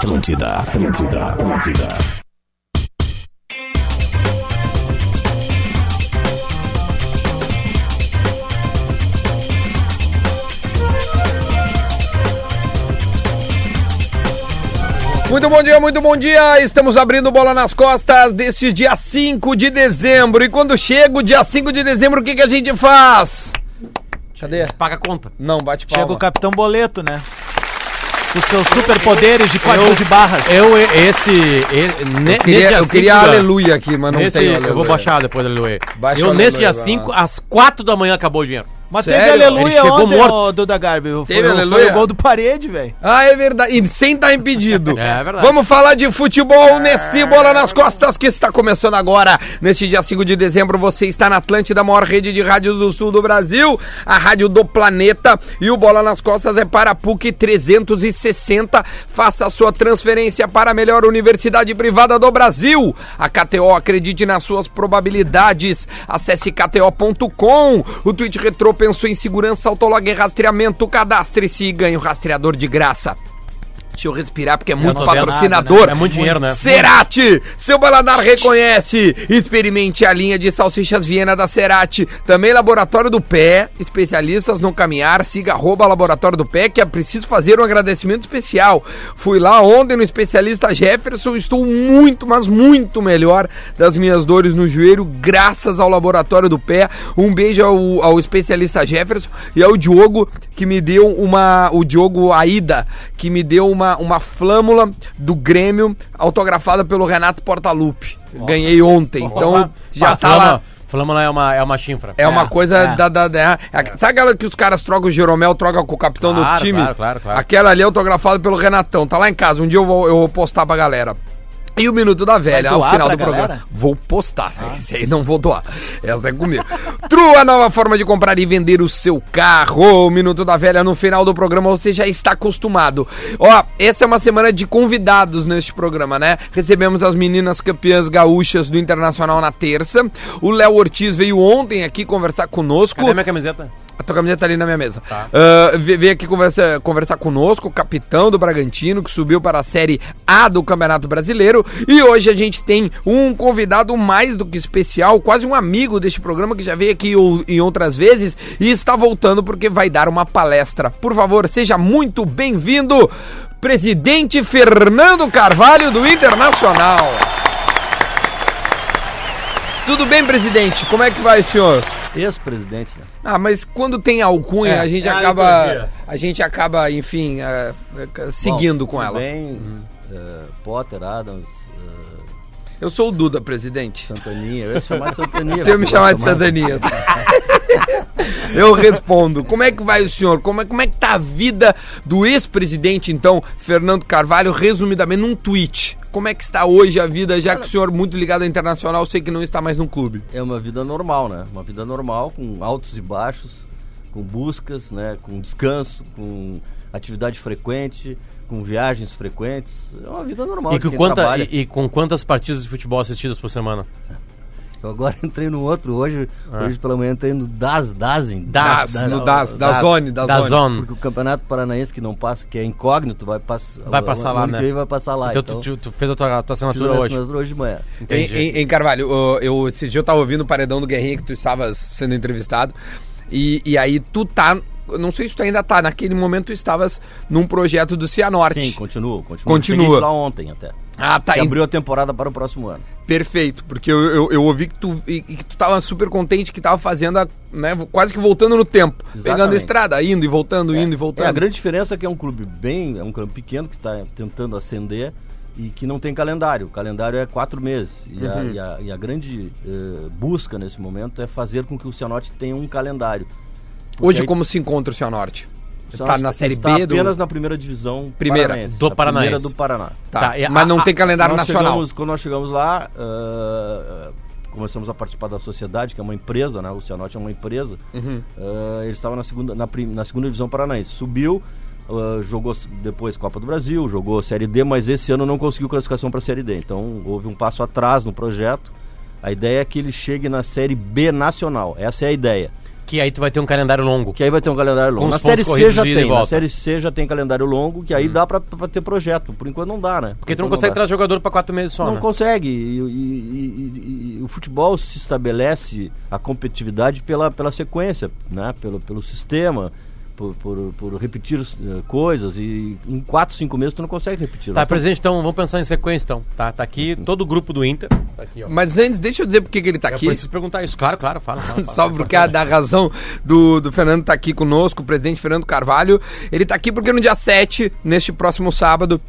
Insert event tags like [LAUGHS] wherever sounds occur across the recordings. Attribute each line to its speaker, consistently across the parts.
Speaker 1: Atlântida, Atlântida, Atlântida.
Speaker 2: Muito bom dia, muito bom dia. Estamos abrindo bola nas costas deste dia 5 de dezembro. E quando chega o dia 5 de dezembro, o que, que a gente faz? Cadê?
Speaker 3: Paga a conta.
Speaker 2: Não, bate palma.
Speaker 4: Chega o Capitão Boleto, né? Com seus superpoderes de código de barras.
Speaker 3: Eu, esse. e- ne-
Speaker 2: Eu queria,
Speaker 3: nesse dia
Speaker 2: eu queria
Speaker 3: cinco,
Speaker 2: aleluia aqui, mas não
Speaker 3: nesse,
Speaker 2: tem
Speaker 3: eu
Speaker 2: aleluia.
Speaker 3: vou baixar depois do aleluia.
Speaker 2: Baixa
Speaker 3: eu, nesse dia
Speaker 2: aleluia,
Speaker 3: 5,
Speaker 2: vai lá.
Speaker 3: às 4 da manhã acabou o dinheiro.
Speaker 4: Mas
Speaker 2: Sério?
Speaker 4: teve aleluia ontem,
Speaker 3: morto.
Speaker 4: ô, Duda Garbi. Foi,
Speaker 2: Teve aleluia?
Speaker 4: foi o gol do parede, velho.
Speaker 2: Ah, é verdade. E sem estar impedido. [LAUGHS]
Speaker 3: É verdade.
Speaker 2: Vamos falar de futebol neste Bola nas Costas que está começando agora. Neste dia 5 de dezembro, você está na Atlântida, maior rede de rádios do sul do Brasil, a rádio do planeta. E o Bola nas Costas é para a PUC 360. Faça a sua transferência para a melhor universidade privada do Brasil. A KTO, acredite nas suas probabilidades. Acesse kto.com. O tweet retrô pensou em segurança, autolog e rastreamento. Cadastre-se e ganhe o rastreador de graça. Deixa eu respirar porque é muito patrocinador.
Speaker 3: nada, né? É muito dinheiro, né?
Speaker 2: Cerati, seu paladar reconhece. Experimente a linha de salsichas Viena da Cerati. Também Laboratório do Pé, especialistas no caminhar. Siga arroba Laboratório do Pé, que é preciso fazer um agradecimento especial. Fui lá ontem no especialista Jefferson, estou muito, mas muito melhor das minhas dores no joelho, graças ao Laboratório do Pé. Um beijo ao, ao especialista Jefferson e ao Diogo, que me deu uma. O Diogo Aida, que me deu uma, uma flâmula do Grêmio autografada pelo Renato Portaluppi. Ganhei ontem, então já tá lá.
Speaker 3: Flama é uma, é uma chinfra.
Speaker 2: É uma
Speaker 4: É,
Speaker 2: coisa
Speaker 4: é.
Speaker 2: da, da, da- é- Sabe aquela que os caras trocam o Jeromel, trocam com o capitão do
Speaker 3: Claro,
Speaker 2: time?
Speaker 3: claro, claro, claro.
Speaker 2: Aquela ali é autografada pelo Renatão. Tá lá em casa. Um dia eu vou, eu vou postar pra galera. E o Minuto da Velha, ao final do programa.
Speaker 4: galera?
Speaker 2: Vou postar. Esse aí não vou doar. Essa é comigo. [LAUGHS] True, a nova forma de comprar e vender o seu carro. O Minuto da Velha no final do programa você já está acostumado. Ó, essa é uma semana de convidados neste programa, né? Recebemos as meninas campeãs gaúchas do Internacional na terça. O Léo Ortiz veio ontem aqui conversar conosco.
Speaker 3: Cadê minha camiseta?
Speaker 2: A tua camiseta tá ali na minha mesa.
Speaker 3: Tá.
Speaker 2: Veio aqui conversa, conversar conosco, o capitão do Bragantino, que subiu para a Série A do Campeonato Brasileiro. E hoje a gente tem um convidado mais do que especial, quase um amigo deste programa, que já veio aqui em outras vezes e está voltando porque vai dar uma palestra. Por favor, seja muito bem-vindo, presidente Fernando Carvalho do Internacional. Tudo bem, presidente? Como é que vai, senhor?
Speaker 5: Ex-presidente, né?
Speaker 2: Ah, mas quando tem alcunha,
Speaker 3: É,
Speaker 2: a gente
Speaker 3: é a
Speaker 2: acaba.
Speaker 3: liturgia.
Speaker 2: A gente acaba, enfim, é, é, seguindo
Speaker 5: Bom,
Speaker 2: com ela.
Speaker 5: Bem, eh, Potter, Adams, eh,
Speaker 2: Eu sou o Duda, presidente.
Speaker 5: Santaninha. Eu ia te chamar de Santaninha. [LAUGHS]
Speaker 2: Você ia me chamar de. Sandaninha. Eu respondo. Como é que vai o senhor? Como é, como é que tá a vida do ex-presidente, então, Fernando Carvalho, resumidamente, num tweet? Como é que está hoje a vida, já que o senhor, muito ligado ao internacional, sei que não está mais no clube?
Speaker 5: É uma vida normal, né? Uma vida normal, com altos e baixos, com buscas, né? Com descanso, com atividade frequente, com viagens frequentes. É uma vida normal.
Speaker 3: E,
Speaker 5: quem
Speaker 3: quanta, e, e com quantas partidas de futebol assistidas por semana? [LAUGHS]
Speaker 5: Eu agora entrei no outro hoje,
Speaker 3: Ah.
Speaker 5: hoje pela manhã entrei no DAS, DASem.
Speaker 3: Das,
Speaker 2: no das, da Zone, da,
Speaker 3: Da
Speaker 2: Zone.
Speaker 3: Zone.
Speaker 5: Porque o Campeonato Paranaense que não passa, que é incógnito, vai passar.
Speaker 3: Vai passar lá,
Speaker 5: ano
Speaker 3: né?
Speaker 5: que vai passar lá.
Speaker 3: Então,
Speaker 5: Então,
Speaker 3: tu, tu- fez a tua, a tua assinatura
Speaker 5: a
Speaker 3: hoje.
Speaker 5: assinatura hoje de manhã.
Speaker 2: Em, em- em Carvalho, eu, eu, esse dia eu tava ouvindo o paredão do Guerrinha que tu estavas sendo entrevistado. E, e aí tu tá. Não sei se tu ainda tá. Naquele momento tu estavas num projeto do Cianorte.
Speaker 5: Sim, continua, continua.
Speaker 2: Continua.
Speaker 5: Lá ontem até.
Speaker 2: Ah, tá.
Speaker 5: Que abriu a temporada para o próximo ano.
Speaker 2: Perfeito, porque eu, eu, eu ouvi que tu, e, que tu tava super contente que tava fazendo, a, né, quase que voltando no tempo. Pegando a
Speaker 5: Exatamente.
Speaker 2: estrada, indo e voltando, indo e voltando.
Speaker 5: É, a grande diferença é que é um clube bem, é um clube pequeno que está tentando ascender e que não tem calendário. O calendário é quatro meses. E, a,
Speaker 2: Uhum.
Speaker 5: e a- e a grande eh, busca nesse momento é fazer com que o Cianorte tenha um calendário.
Speaker 2: Hoje,
Speaker 5: aí
Speaker 2: como se encontra o Cianorte? Tá
Speaker 5: Cianorte
Speaker 2: na Série
Speaker 5: está
Speaker 2: B do...
Speaker 5: apenas na primeira divisão
Speaker 2: Primeira,
Speaker 5: paranaense,
Speaker 3: do Paranaense.
Speaker 5: Primeira do Paraná.
Speaker 2: Tá,
Speaker 3: Tá, e
Speaker 2: mas não
Speaker 3: a-
Speaker 2: tem calendário nacional.
Speaker 5: chegamos- quando nós chegamos lá, ah, começamos a participar da sociedade, que é uma empresa, né? O Cianorte é uma empresa.
Speaker 2: Uhum.
Speaker 5: Ah, ele estava na segunda, na, prim- na segunda divisão paranaense. Subiu, ah, jogou depois Copa do Brasil, jogou Série D, mas esse ano não conseguiu classificação para a Série D. Então houve um passo atrás no projeto. A ideia é que ele chegue na Série B nacional. Essa é a ideia.
Speaker 3: Que aí tu vai ter um calendário longo.
Speaker 5: Que aí vai ter um calendário longo. Na Série C já tem. Na. Série C já tem calendário longo, que aí dá pra, pra ter projeto. Por enquanto não dá, né?
Speaker 3: Porque tu não consegue trazer jogador pra quatro meses só,
Speaker 5: Não
Speaker 3: né?
Speaker 5: consegue. E, e- e- e- e o futebol se estabelece a competitividade pela, pela sequência, né? pelo, pelo sistema, por, por, por repetir eh, coisas. E em 4, 5 meses tu não consegue repetir.
Speaker 3: Tá, presidente, então vamos pensar em sequência, então. Tá, tá aqui todo o grupo do Inter. Tá aqui, ó.
Speaker 2: Mas antes, deixa eu dizer por que que ele tá
Speaker 3: Eu
Speaker 2: aqui.
Speaker 3: preciso perguntar isso. Claro, claro, fala. fala, fala. [LAUGHS]
Speaker 2: Só porque a da razão do, do Fernando tá aqui conosco, o presidente Fernando Carvalho. Ele tá aqui porque no dia 7, neste próximo sábado,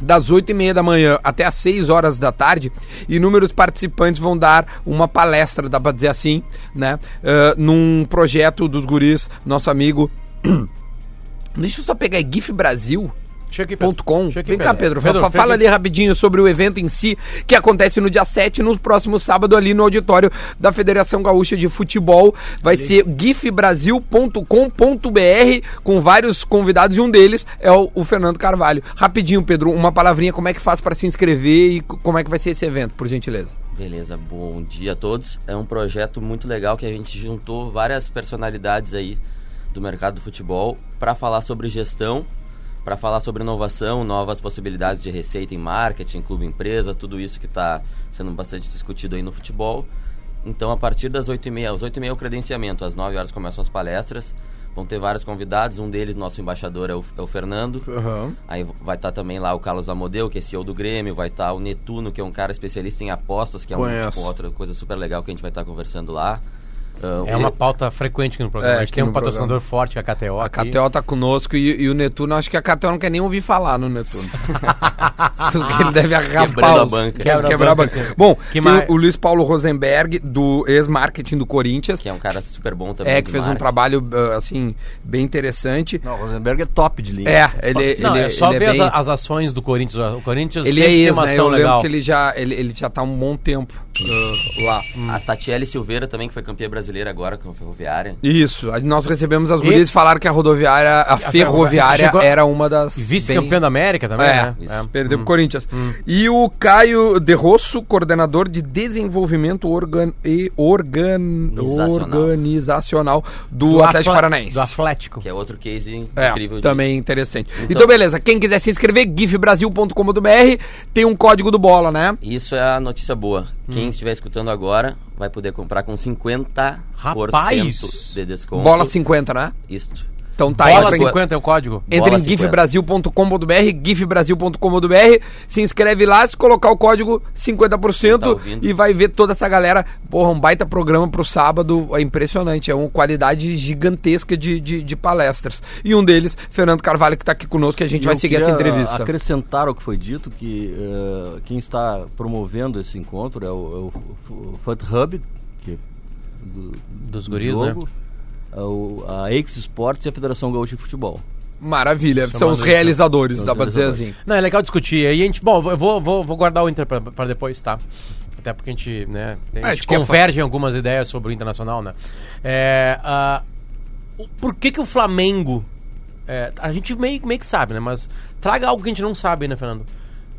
Speaker 2: das 8 e meia da manhã até as 6 horas da tarde, inúmeros participantes vão dar uma palestra, dá pra dizer assim, né? ah, num projeto dos guris, nosso amigo. [CLEARS THROAT] Deixa eu só pegar aí, GIF Brasil.
Speaker 3: Chega aqui.
Speaker 2: Com.
Speaker 3: Aqui,
Speaker 2: Vem cá, Pedro.
Speaker 3: Pedro,
Speaker 2: fala ali rapidinho sobre o evento em si, que acontece no dia 7, no próximo sábado, ali no auditório da Federação Gaúcha de Futebol. Vai ser gifbrasil.com.br com vários convidados e um deles é o, o Fernando Carvalho. Rapidinho, Pedro, uma palavrinha, como é que faz para se inscrever e como é que vai ser esse evento, por gentileza?
Speaker 6: Beleza, bom dia a todos. É um projeto muito legal que a gente juntou várias personalidades aí do mercado do futebol para falar sobre gestão, para falar sobre inovação, novas possibilidades de receita em marketing, clube empresa, tudo isso que está sendo bastante discutido aí no futebol. Então, a partir das 8h30, às 8h30 é o credenciamento, às 9 horas começam as palestras. Vão ter vários convidados, um deles, nosso embaixador, é o, é o Fernando. Aí vai estar também lá o Carlos Amodeu, que é CEO do Grêmio, vai estar o Netuno, que é um cara especialista em apostas, que é um, tipo, outra coisa super legal que a gente vai estar conversando lá. Ah,
Speaker 3: É uma pauta frequente aqui no programa.
Speaker 2: É,
Speaker 3: a gente tem um patrocinador forte, que é a KTO.
Speaker 2: A
Speaker 3: aqui.
Speaker 2: KTO tá conosco e, e o Netuno, acho que a KTO não quer nem ouvir falar no Netuno. [LAUGHS] Porque ele deve
Speaker 6: Quebrando a banca.
Speaker 2: Quebra,
Speaker 3: Quebra a
Speaker 2: quebrar a
Speaker 3: banca,
Speaker 2: banca. Bom,
Speaker 3: Que
Speaker 2: tem
Speaker 3: mais?
Speaker 2: o, Luiz Paulo Rosenberg, do ex-marketing do Corinthians.
Speaker 6: que é um cara super bom também.
Speaker 2: É, que fez um
Speaker 6: marketing.
Speaker 2: trabalho, ah, assim, bem interessante.
Speaker 5: Não, o Rosenberg é top de linha.
Speaker 2: É, ele,
Speaker 3: Não,
Speaker 2: ele
Speaker 3: é só
Speaker 2: ele
Speaker 3: ver
Speaker 2: bem-
Speaker 3: as, as ações do Corinthians. O Corinthians
Speaker 2: Ele é
Speaker 3: tem
Speaker 2: ex,
Speaker 3: uma
Speaker 2: né?
Speaker 3: ação
Speaker 2: Eu lembro
Speaker 3: legal.
Speaker 2: que ele já, ele, ele já tá há um bom tempo ah, lá.
Speaker 6: A Tatiele Silveira também, que foi campeã brasileira agora com a Ferroviária.
Speaker 2: Isso, a- nós recebemos as gurias e falaram que a rodoviária, a, ferroviária
Speaker 3: chegou-
Speaker 2: era uma das...
Speaker 3: Vice-campeão
Speaker 2: bem-
Speaker 3: da América também,
Speaker 2: É,
Speaker 3: né?
Speaker 6: isso.
Speaker 3: É.
Speaker 2: Perdeu pro Corinthians. E o Caio De Rosso, coordenador de desenvolvimento organ... e organ...
Speaker 6: Organizacional.
Speaker 2: do,
Speaker 3: Do
Speaker 2: Atlético Paranaense.
Speaker 3: Do Atlético.
Speaker 6: Que é outro case
Speaker 2: É,
Speaker 6: incrível. de-
Speaker 2: também interessante. Então,
Speaker 6: Então-
Speaker 2: beleza, quem quiser se inscrever, gifbrasil.com.br, tem um código do bola, né?
Speaker 6: Isso é a notícia boa.
Speaker 2: Hum.
Speaker 6: Quem estiver escutando agora vai poder comprar com 50%
Speaker 3: Rapaz!
Speaker 6: de desconto.
Speaker 2: Bola 50, né?
Speaker 6: Isso.
Speaker 2: Então tá aí.
Speaker 3: Bola
Speaker 2: entra em-
Speaker 3: 50 é o código.
Speaker 2: Entra
Speaker 6: Bola
Speaker 2: em
Speaker 6: 50.
Speaker 2: gifbrasil.com.br, gifbrasil.com.br, se inscreve lá, se colocar o código 50%
Speaker 6: Tá
Speaker 2: e vai ver toda essa galera. Porra, um baita programa pro sábado, é impressionante, é uma qualidade gigantesca de, de, de palestras. E um deles, Fernando Carvalho, que tá aqui conosco, que a gente
Speaker 5: E
Speaker 2: vai seguir essa entrevista.
Speaker 5: acrescentar ao que foi dito que eh, quem está promovendo esse encontro é o, é o, o Hub, que é do,
Speaker 3: Dos
Speaker 5: do
Speaker 3: guris, né?
Speaker 5: É a Ex Sports e a Federação Gaúcha de Futebol.
Speaker 2: Maravilha, são os realizadores,
Speaker 5: São
Speaker 2: dá
Speaker 5: os
Speaker 2: pra dizer
Speaker 5: realizadores.
Speaker 2: assim.
Speaker 3: Não, é legal discutir. Aí a gente, bom, eu vou, vou, vou guardar o Inter pra, pra depois, tá? Até porque a gente, né,
Speaker 2: Ah,
Speaker 3: a
Speaker 2: a
Speaker 3: gente
Speaker 2: gente quer
Speaker 3: converge em algumas ideias sobre o Internacional, né? É, o- por que que o Flamengo... é, a gente meio, meio que sabe, né? Mas traga algo que a gente não sabe, né, Fernando?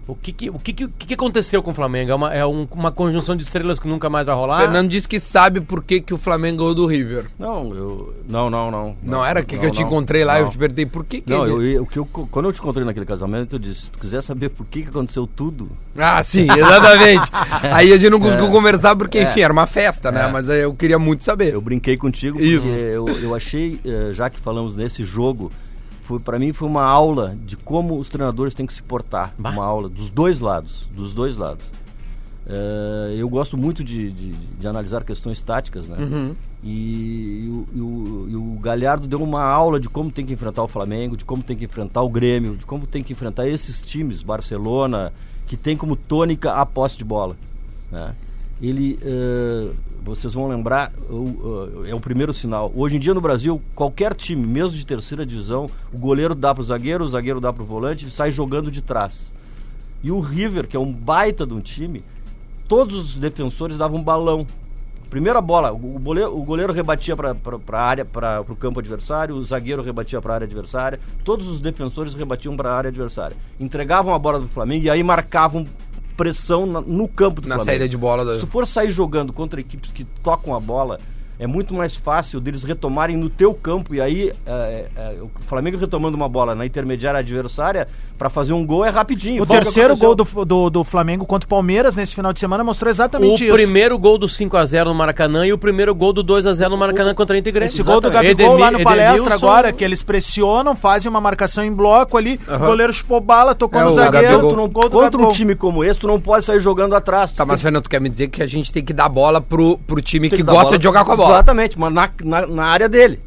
Speaker 3: O que que, o que, que, o que que aconteceu com o Flamengo? É, uma, é um- uma conjunção de estrelas que nunca mais vai rolar?
Speaker 2: Fernando disse que sabe por que, que o Flamengo ganhou do River.
Speaker 5: Não, eu. Não, não, não.
Speaker 2: Não, era que, que
Speaker 5: não,
Speaker 2: eu te
Speaker 5: não,
Speaker 2: encontrei lá, eu
Speaker 5: não.
Speaker 2: te perguntei por que que
Speaker 5: Não,
Speaker 2: ele-
Speaker 5: eu, eu- o que eu, quando eu te encontrei naquele casamento, eu disse: se tu quiser saber por que, que aconteceu tudo,
Speaker 2: Ah, sim, exatamente. [LAUGHS] aí a gente não conseguiu conversar porque, enfim, era uma festa, né? Mas aí eu queria muito saber.
Speaker 5: eu brinquei contigo
Speaker 2: Isso.
Speaker 5: porque eu, eu achei, eh, já que falamos nesse jogo, foi para mim foi uma aula de como os treinadores têm que se portar.
Speaker 3: Bah.
Speaker 5: Uma aula dos dois lados, dos dois lados. Eh, eu gosto muito de, de- de analisar questões táticas, né?
Speaker 2: Uhum.
Speaker 5: E, e o, e o- e o Galhardo deu uma aula de como tem que enfrentar o Flamengo, de como tem que enfrentar o Grêmio, de como tem que enfrentar esses times, Barcelona, que tem como tônica a posse de bola. né? Ele, eh, vocês vão lembrar, é o primeiro sinal. Hoje em dia no Brasil, qualquer time, mesmo de terceira divisão, o goleiro dá para o zagueiro, o zagueiro dá para o volante e sai jogando de trás. E o River, que é um baita de um time, todos os defensores davam um balão. Primeira bola, o goleiro, o goleiro rebatia para a área, para o campo adversário, o zagueiro rebatia para a área adversária, todos os defensores rebatiam para a área adversária. Entregavam a bola do Flamengo e aí marcavam pressão na- no campo do
Speaker 2: Na
Speaker 5: Flamengo.
Speaker 2: saída de bola do-
Speaker 5: Se tu for sair jogando contra equipes que tocam a bola, é muito mais fácil deles retomarem no teu campo e aí é, é, o Flamengo retomando uma bola na intermediária adversária para fazer um gol é rapidinho.
Speaker 4: O
Speaker 5: Foi que
Speaker 4: terceiro gol do, do, do Flamengo contra o Palmeiras nesse final de semana mostrou
Speaker 3: O
Speaker 4: exatamente isso.
Speaker 3: primeiro gol do 5x0 no Maracanã e o primeiro gol do 2x0 no Maracanã contra a Grêmio.
Speaker 4: Esse gol do
Speaker 3: Exatamente.
Speaker 4: Gabigol lá no
Speaker 3: Edemir-
Speaker 4: palestra agora, que eles pressionam, fazem uma marcação em bloco ali, o
Speaker 2: Aham.
Speaker 4: goleiro chupou bala, tocou
Speaker 2: É,
Speaker 4: no
Speaker 2: o
Speaker 4: zagueiro,
Speaker 2: Gabigol.
Speaker 5: Tu não- contra um
Speaker 4: Gabigol.
Speaker 5: time como esse, tu não pode sair jogando atrás.
Speaker 2: Tá, mas Fernando, tu quer me dizer que a gente tem que dar bola pro, pro time
Speaker 5: tem
Speaker 2: que
Speaker 5: dar
Speaker 2: gosta
Speaker 5: bola-
Speaker 2: de jogar com a bola.
Speaker 5: Exatamente, mas na, na, na área dele.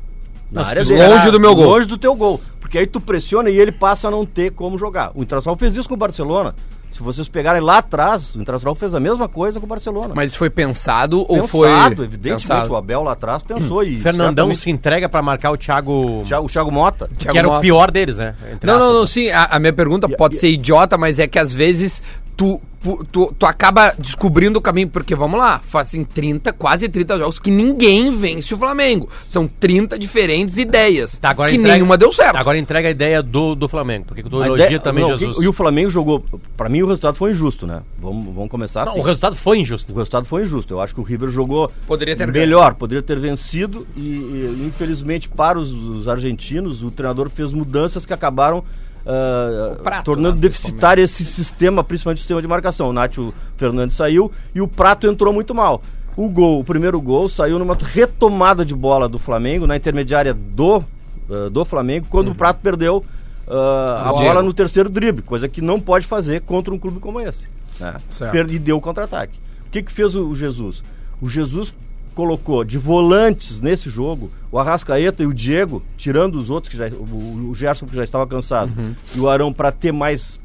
Speaker 5: Na
Speaker 3: Nossa,
Speaker 5: área
Speaker 3: longe
Speaker 5: dele.
Speaker 2: do meu gol.
Speaker 5: Longe do teu gol. Porque aí tu pressiona e ele passa a não ter como jogar. O Internacional fez isso com o Barcelona. Se vocês pegarem lá atrás, o Internacional fez a mesma coisa com o Barcelona.
Speaker 2: Mas foi pensado ou
Speaker 5: Pensado,
Speaker 2: foi.
Speaker 5: evidentemente,
Speaker 2: pensado?
Speaker 5: o Abel lá atrás pensou e
Speaker 3: Fernandão
Speaker 5: certamente
Speaker 3: se entrega pra marcar o Thiago,
Speaker 5: o Thiago, o Thiago Mota.
Speaker 2: Thiago
Speaker 3: que era o
Speaker 2: Mota.
Speaker 3: pior deles, né?
Speaker 2: Não, não, não, sim. A, a minha pergunta pode ser idiota, mas é que às vezes tu, tu, tu acaba descobrindo o caminho. Porque vamos lá, fazem 30, quase 30 jogos que ninguém vence o Flamengo. São 30 diferentes ideias.
Speaker 3: Tá, agora
Speaker 2: que
Speaker 3: entrega-
Speaker 2: nenhuma deu certo.
Speaker 3: Agora entrega a ideia do, do Flamengo, porque tu elogia
Speaker 5: ideia-
Speaker 3: também
Speaker 5: não,
Speaker 3: Jesus.
Speaker 5: E o Flamengo jogou. Pra mim, o resultado foi injusto, né? Vamos, vamos começar
Speaker 3: Não,
Speaker 5: assim.
Speaker 3: o resultado foi injusto.
Speaker 5: O resultado foi injusto. Eu acho que o River jogou
Speaker 2: Poderia ter
Speaker 5: melhor, poderia ter vencido e, e, infelizmente para os, os argentinos o treinador fez mudanças que acabaram ah,
Speaker 2: Prato,
Speaker 5: tornando
Speaker 2: né,
Speaker 5: deficitário esse sistema, principalmente o sistema de marcação. O Nátio Fernandes saiu e o Prato entrou muito mal. O gol, o primeiro gol saiu numa retomada de bola do Flamengo na intermediária do ah, do Flamengo quando o Prato perdeu ah, a
Speaker 2: Diego.
Speaker 5: bola no terceiro drible, coisa que não pode fazer contra um clube como esse. Né? E deu o contra-ataque. O que, que fez o, o Jesus? O Jesus colocou de volantes nesse jogo o Arrascaeta e o Diego, tirando os outros, que já, o, o Gerson que já estava cansado, e o Arão para ter mais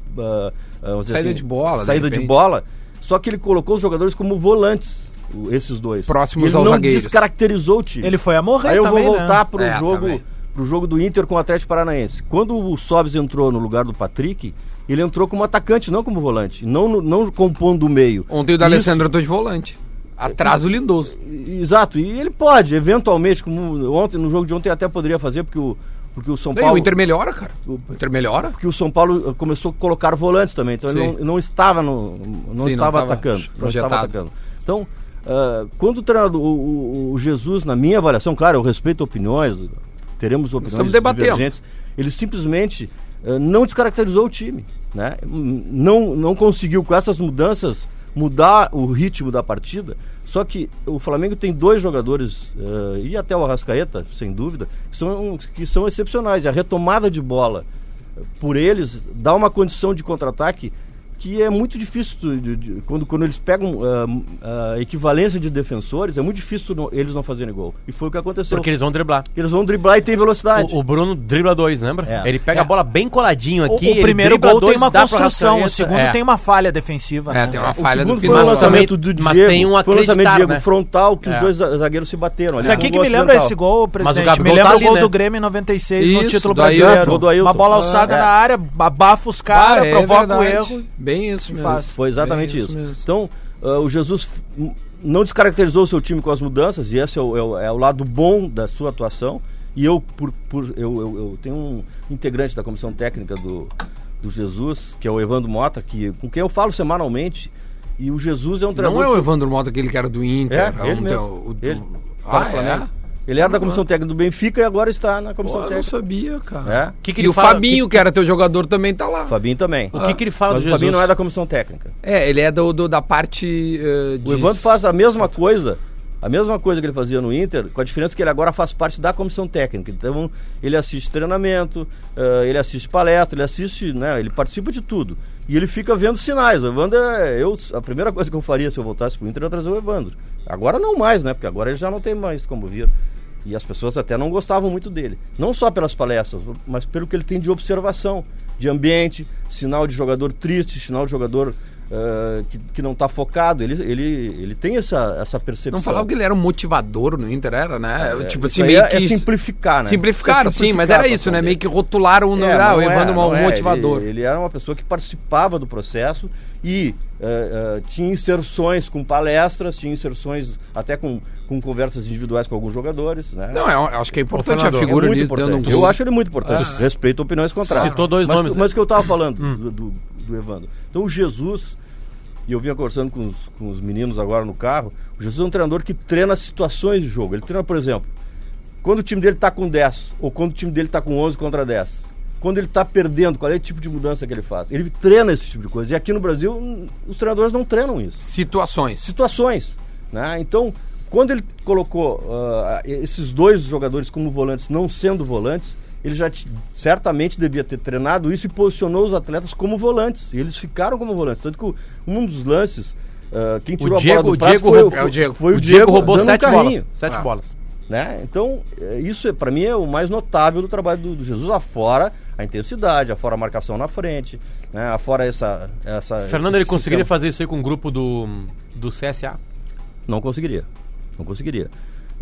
Speaker 5: vamos dizer
Speaker 2: Saída de bola, de
Speaker 5: saída de,
Speaker 2: repente.
Speaker 5: bola. Só que ele colocou os jogadores como volantes, o- esses dois.
Speaker 2: Próximos
Speaker 5: ele
Speaker 2: aos
Speaker 5: não
Speaker 2: zagueiros.
Speaker 5: descaracterizou o time.
Speaker 4: Ele foi a morrer
Speaker 5: Aí eu
Speaker 4: também,
Speaker 5: vou
Speaker 4: né?
Speaker 5: voltar pro
Speaker 2: É,
Speaker 5: jogo
Speaker 2: também.
Speaker 5: pro jogo do Inter com o Atlético Paranaense. Quando o Sobs entrou no lugar do Patrick, ele entrou como atacante, não como volante, não não compondo o meio.
Speaker 2: Ontem o D'Alessandro entrou de volante. Atrás do Lindoso.
Speaker 5: Exato, e ele pode, eventualmente, como ontem no jogo de ontem até poderia fazer porque o porque o São
Speaker 2: Não,
Speaker 5: Paulo
Speaker 2: o Inter melhora, cara. O Inter melhora.
Speaker 5: porque o São Paulo eh, começou a colocar volantes também, então ele
Speaker 2: Sim.
Speaker 5: não, não estava no, não
Speaker 2: Sim, não
Speaker 5: estava
Speaker 2: estava
Speaker 5: atacando, não
Speaker 2: projetado.
Speaker 5: estava atacando. Então, ah, quando o treinador, o, o- o Jesus, na minha avaliação, claro, eu respeito opiniões, teremos opiniões
Speaker 2: Estamos debatendo.
Speaker 5: divergentes, ele simplesmente ah, não descaracterizou o time, né? Não, não conseguiu com essas mudanças mudar o ritmo da partida. Só que o Flamengo tem dois jogadores ah, e até o Arrascaeta, sem dúvida, que são, que são excepcionais. A retomada de bola por eles dá uma condição de contra-ataque que é muito difícil de- de- quando, quando eles pegam ah, a equivalência de defensores é muito difícil não- eles não fazerem gol e foi o que aconteceu
Speaker 3: Porque eles vão driblar.
Speaker 5: eles vão driblar e tem velocidade
Speaker 3: O, o Bruno dribla dois, lembra?
Speaker 5: É.
Speaker 3: Ele pega
Speaker 4: É.
Speaker 3: a bola bem coladinho
Speaker 4: O,
Speaker 3: aqui.
Speaker 4: o
Speaker 3: ele
Speaker 4: primeiro gol tem
Speaker 3: dois,
Speaker 4: uma
Speaker 3: dá pro
Speaker 4: construção, o segundo
Speaker 3: É.
Speaker 4: tem uma falha defensiva.
Speaker 2: É,
Speaker 4: né?
Speaker 2: tem uma
Speaker 5: o
Speaker 2: falha
Speaker 5: segundo
Speaker 2: do
Speaker 5: foi o
Speaker 3: Mas
Speaker 2: final.
Speaker 5: lançamento do
Speaker 3: mas
Speaker 5: Diego
Speaker 3: tem um
Speaker 5: foi o lançamento do Diego
Speaker 3: né?
Speaker 5: frontal que
Speaker 3: É.
Speaker 5: os dois za- zagueiros se bateram
Speaker 4: Isso aqui
Speaker 5: no
Speaker 4: que me lembra esse gol, presidente. me
Speaker 3: Gabigol
Speaker 4: lembra
Speaker 3: tá
Speaker 4: o
Speaker 3: ali,
Speaker 4: gol
Speaker 3: né?
Speaker 4: do Grêmio em 96 no
Speaker 2: Isso,
Speaker 4: título
Speaker 2: do Ailton.
Speaker 4: brasileiro. Uma bola alçada
Speaker 5: É.
Speaker 4: na área, abafa os caras,
Speaker 2: Ah, é
Speaker 4: provoca o erro.
Speaker 2: Bem isso mesmo.
Speaker 4: faz.
Speaker 5: Foi exatamente
Speaker 2: Bem
Speaker 5: isso.
Speaker 2: mesmo.
Speaker 5: Então, ah, o Jesus não descaracterizou o seu time com as mudanças, e esse é o, é o- é o lado bom da sua atuação. E eu, por, por- eu, eu, eu tenho um integrante da comissão técnica do, do Jesus, que é o Evandro Mota, que, com quem eu falo semanalmente. E o Jesus é um treinador.
Speaker 2: Não é o Evandro Mota, aquele que era do Inter.
Speaker 5: É, ele
Speaker 2: um
Speaker 5: mesmo.
Speaker 2: teu- o-
Speaker 5: Ele.
Speaker 2: o-
Speaker 5: no
Speaker 2: Ah, é?
Speaker 5: Ele era da comissão técnica do Benfica e agora está na
Speaker 2: Pô,
Speaker 5: comissão
Speaker 2: eu não sabia, cara.
Speaker 5: É.
Speaker 3: Que que
Speaker 2: e
Speaker 3: ele
Speaker 2: o
Speaker 3: fala-
Speaker 2: Fabinho, que... era teu jogador, também tá lá.
Speaker 5: O Fabinho também.
Speaker 3: O que, que ele fala
Speaker 5: Mas
Speaker 3: do
Speaker 5: o Fabinho não é da comissão técnica.
Speaker 2: É, ele é do, do- da parte. eh, de...
Speaker 5: O Evandro faz a mesma coisa, a mesma coisa que ele fazia no Inter, com a diferença que ele agora faz parte da comissão técnica. Então, ele assiste treinamento, eh, ele assiste palestra, ele assiste, né, ele participa de tudo. E ele fica vendo sinais. O Evandro é, eu, a primeira coisa que eu faria se eu voltasse pro Inter era trazer o Evandro. Agora não mais, né? Porque agora ele já não tem mais como vir. E as pessoas até não gostavam muito dele. Não só pelas palestras, mas pelo que ele tem de observação, de ambiente, sinal de jogador triste, sinal de jogador que, que não está focado. Ele, ele, ele tem essa, essa percepção.
Speaker 2: Não falava que ele era um motivador no Inter, era, né?
Speaker 5: É,
Speaker 2: tipo assim, meio
Speaker 5: é,
Speaker 2: que.
Speaker 5: é simplificar, né?
Speaker 2: Simplificaram,
Speaker 5: é
Speaker 2: sim, mas
Speaker 5: simplificar
Speaker 2: era isso, né?
Speaker 5: dele.
Speaker 2: Meio que rotularam o.
Speaker 5: É,
Speaker 2: ah,
Speaker 5: não
Speaker 2: o
Speaker 5: é,
Speaker 2: Evandro
Speaker 5: não
Speaker 2: um
Speaker 5: é.
Speaker 2: motivador.
Speaker 5: Ele, ele era uma pessoa que participava do processo e eh, eh, tinha inserções com palestras, tinha inserções até com, com conversas individuais com alguns jogadores, né?
Speaker 2: Não, eu acho que é importante a figura
Speaker 5: é
Speaker 2: ali
Speaker 5: importante.
Speaker 2: dando um
Speaker 5: Eu acho ele muito importante.
Speaker 2: Ah.
Speaker 5: Respeito opiniões contrárias.
Speaker 3: Citou dois
Speaker 5: mas,
Speaker 3: nomes,
Speaker 5: Mas
Speaker 3: né?
Speaker 5: que eu estava falando do, do, do Evandro. Então o Jesus, e eu vinha conversando com os, com os meninos agora no carro, O Jesus é um treinador que treina situações de jogo. Ele treina, por exemplo, quando o time dele está com 10 ou quando o time dele está com 11 contra 10. Quando ele está perdendo, qual é o tipo de mudança que ele faz? Ele treina esse tipo de coisa. E aqui no Brasil, hum, os treinadores não treinam isso
Speaker 2: Situações.
Speaker 5: situações. Né? Então, quando ele colocou ah, esses dois jogadores como volantes, não sendo volantes, ele já certamente devia ter treinado isso e posicionou os atletas como volantes. E eles ficaram como volantes. Tanto que um dos lances, ah, quem tirou
Speaker 3: Diego-
Speaker 5: a bola
Speaker 3: o
Speaker 5: do prato
Speaker 3: Diego
Speaker 5: foi,
Speaker 3: roubou-
Speaker 5: foi,
Speaker 2: é o Diego.
Speaker 5: foi o
Speaker 3: o
Speaker 5: Diego,
Speaker 3: Diego roubou
Speaker 5: um
Speaker 3: sete
Speaker 5: carrinho,
Speaker 3: bolas. Sete
Speaker 2: Ah.
Speaker 3: bolas.
Speaker 5: Né? Então, é, isso para mim é o mais notável do trabalho do, do Jesus, afora a intensidade, afora a marcação na frente, né? afora essa... essa
Speaker 3: Fernando, ele conseguiria
Speaker 5: sistema.
Speaker 3: fazer isso aí com o grupo do, do CSA?
Speaker 5: Não conseguiria. Não conseguiria.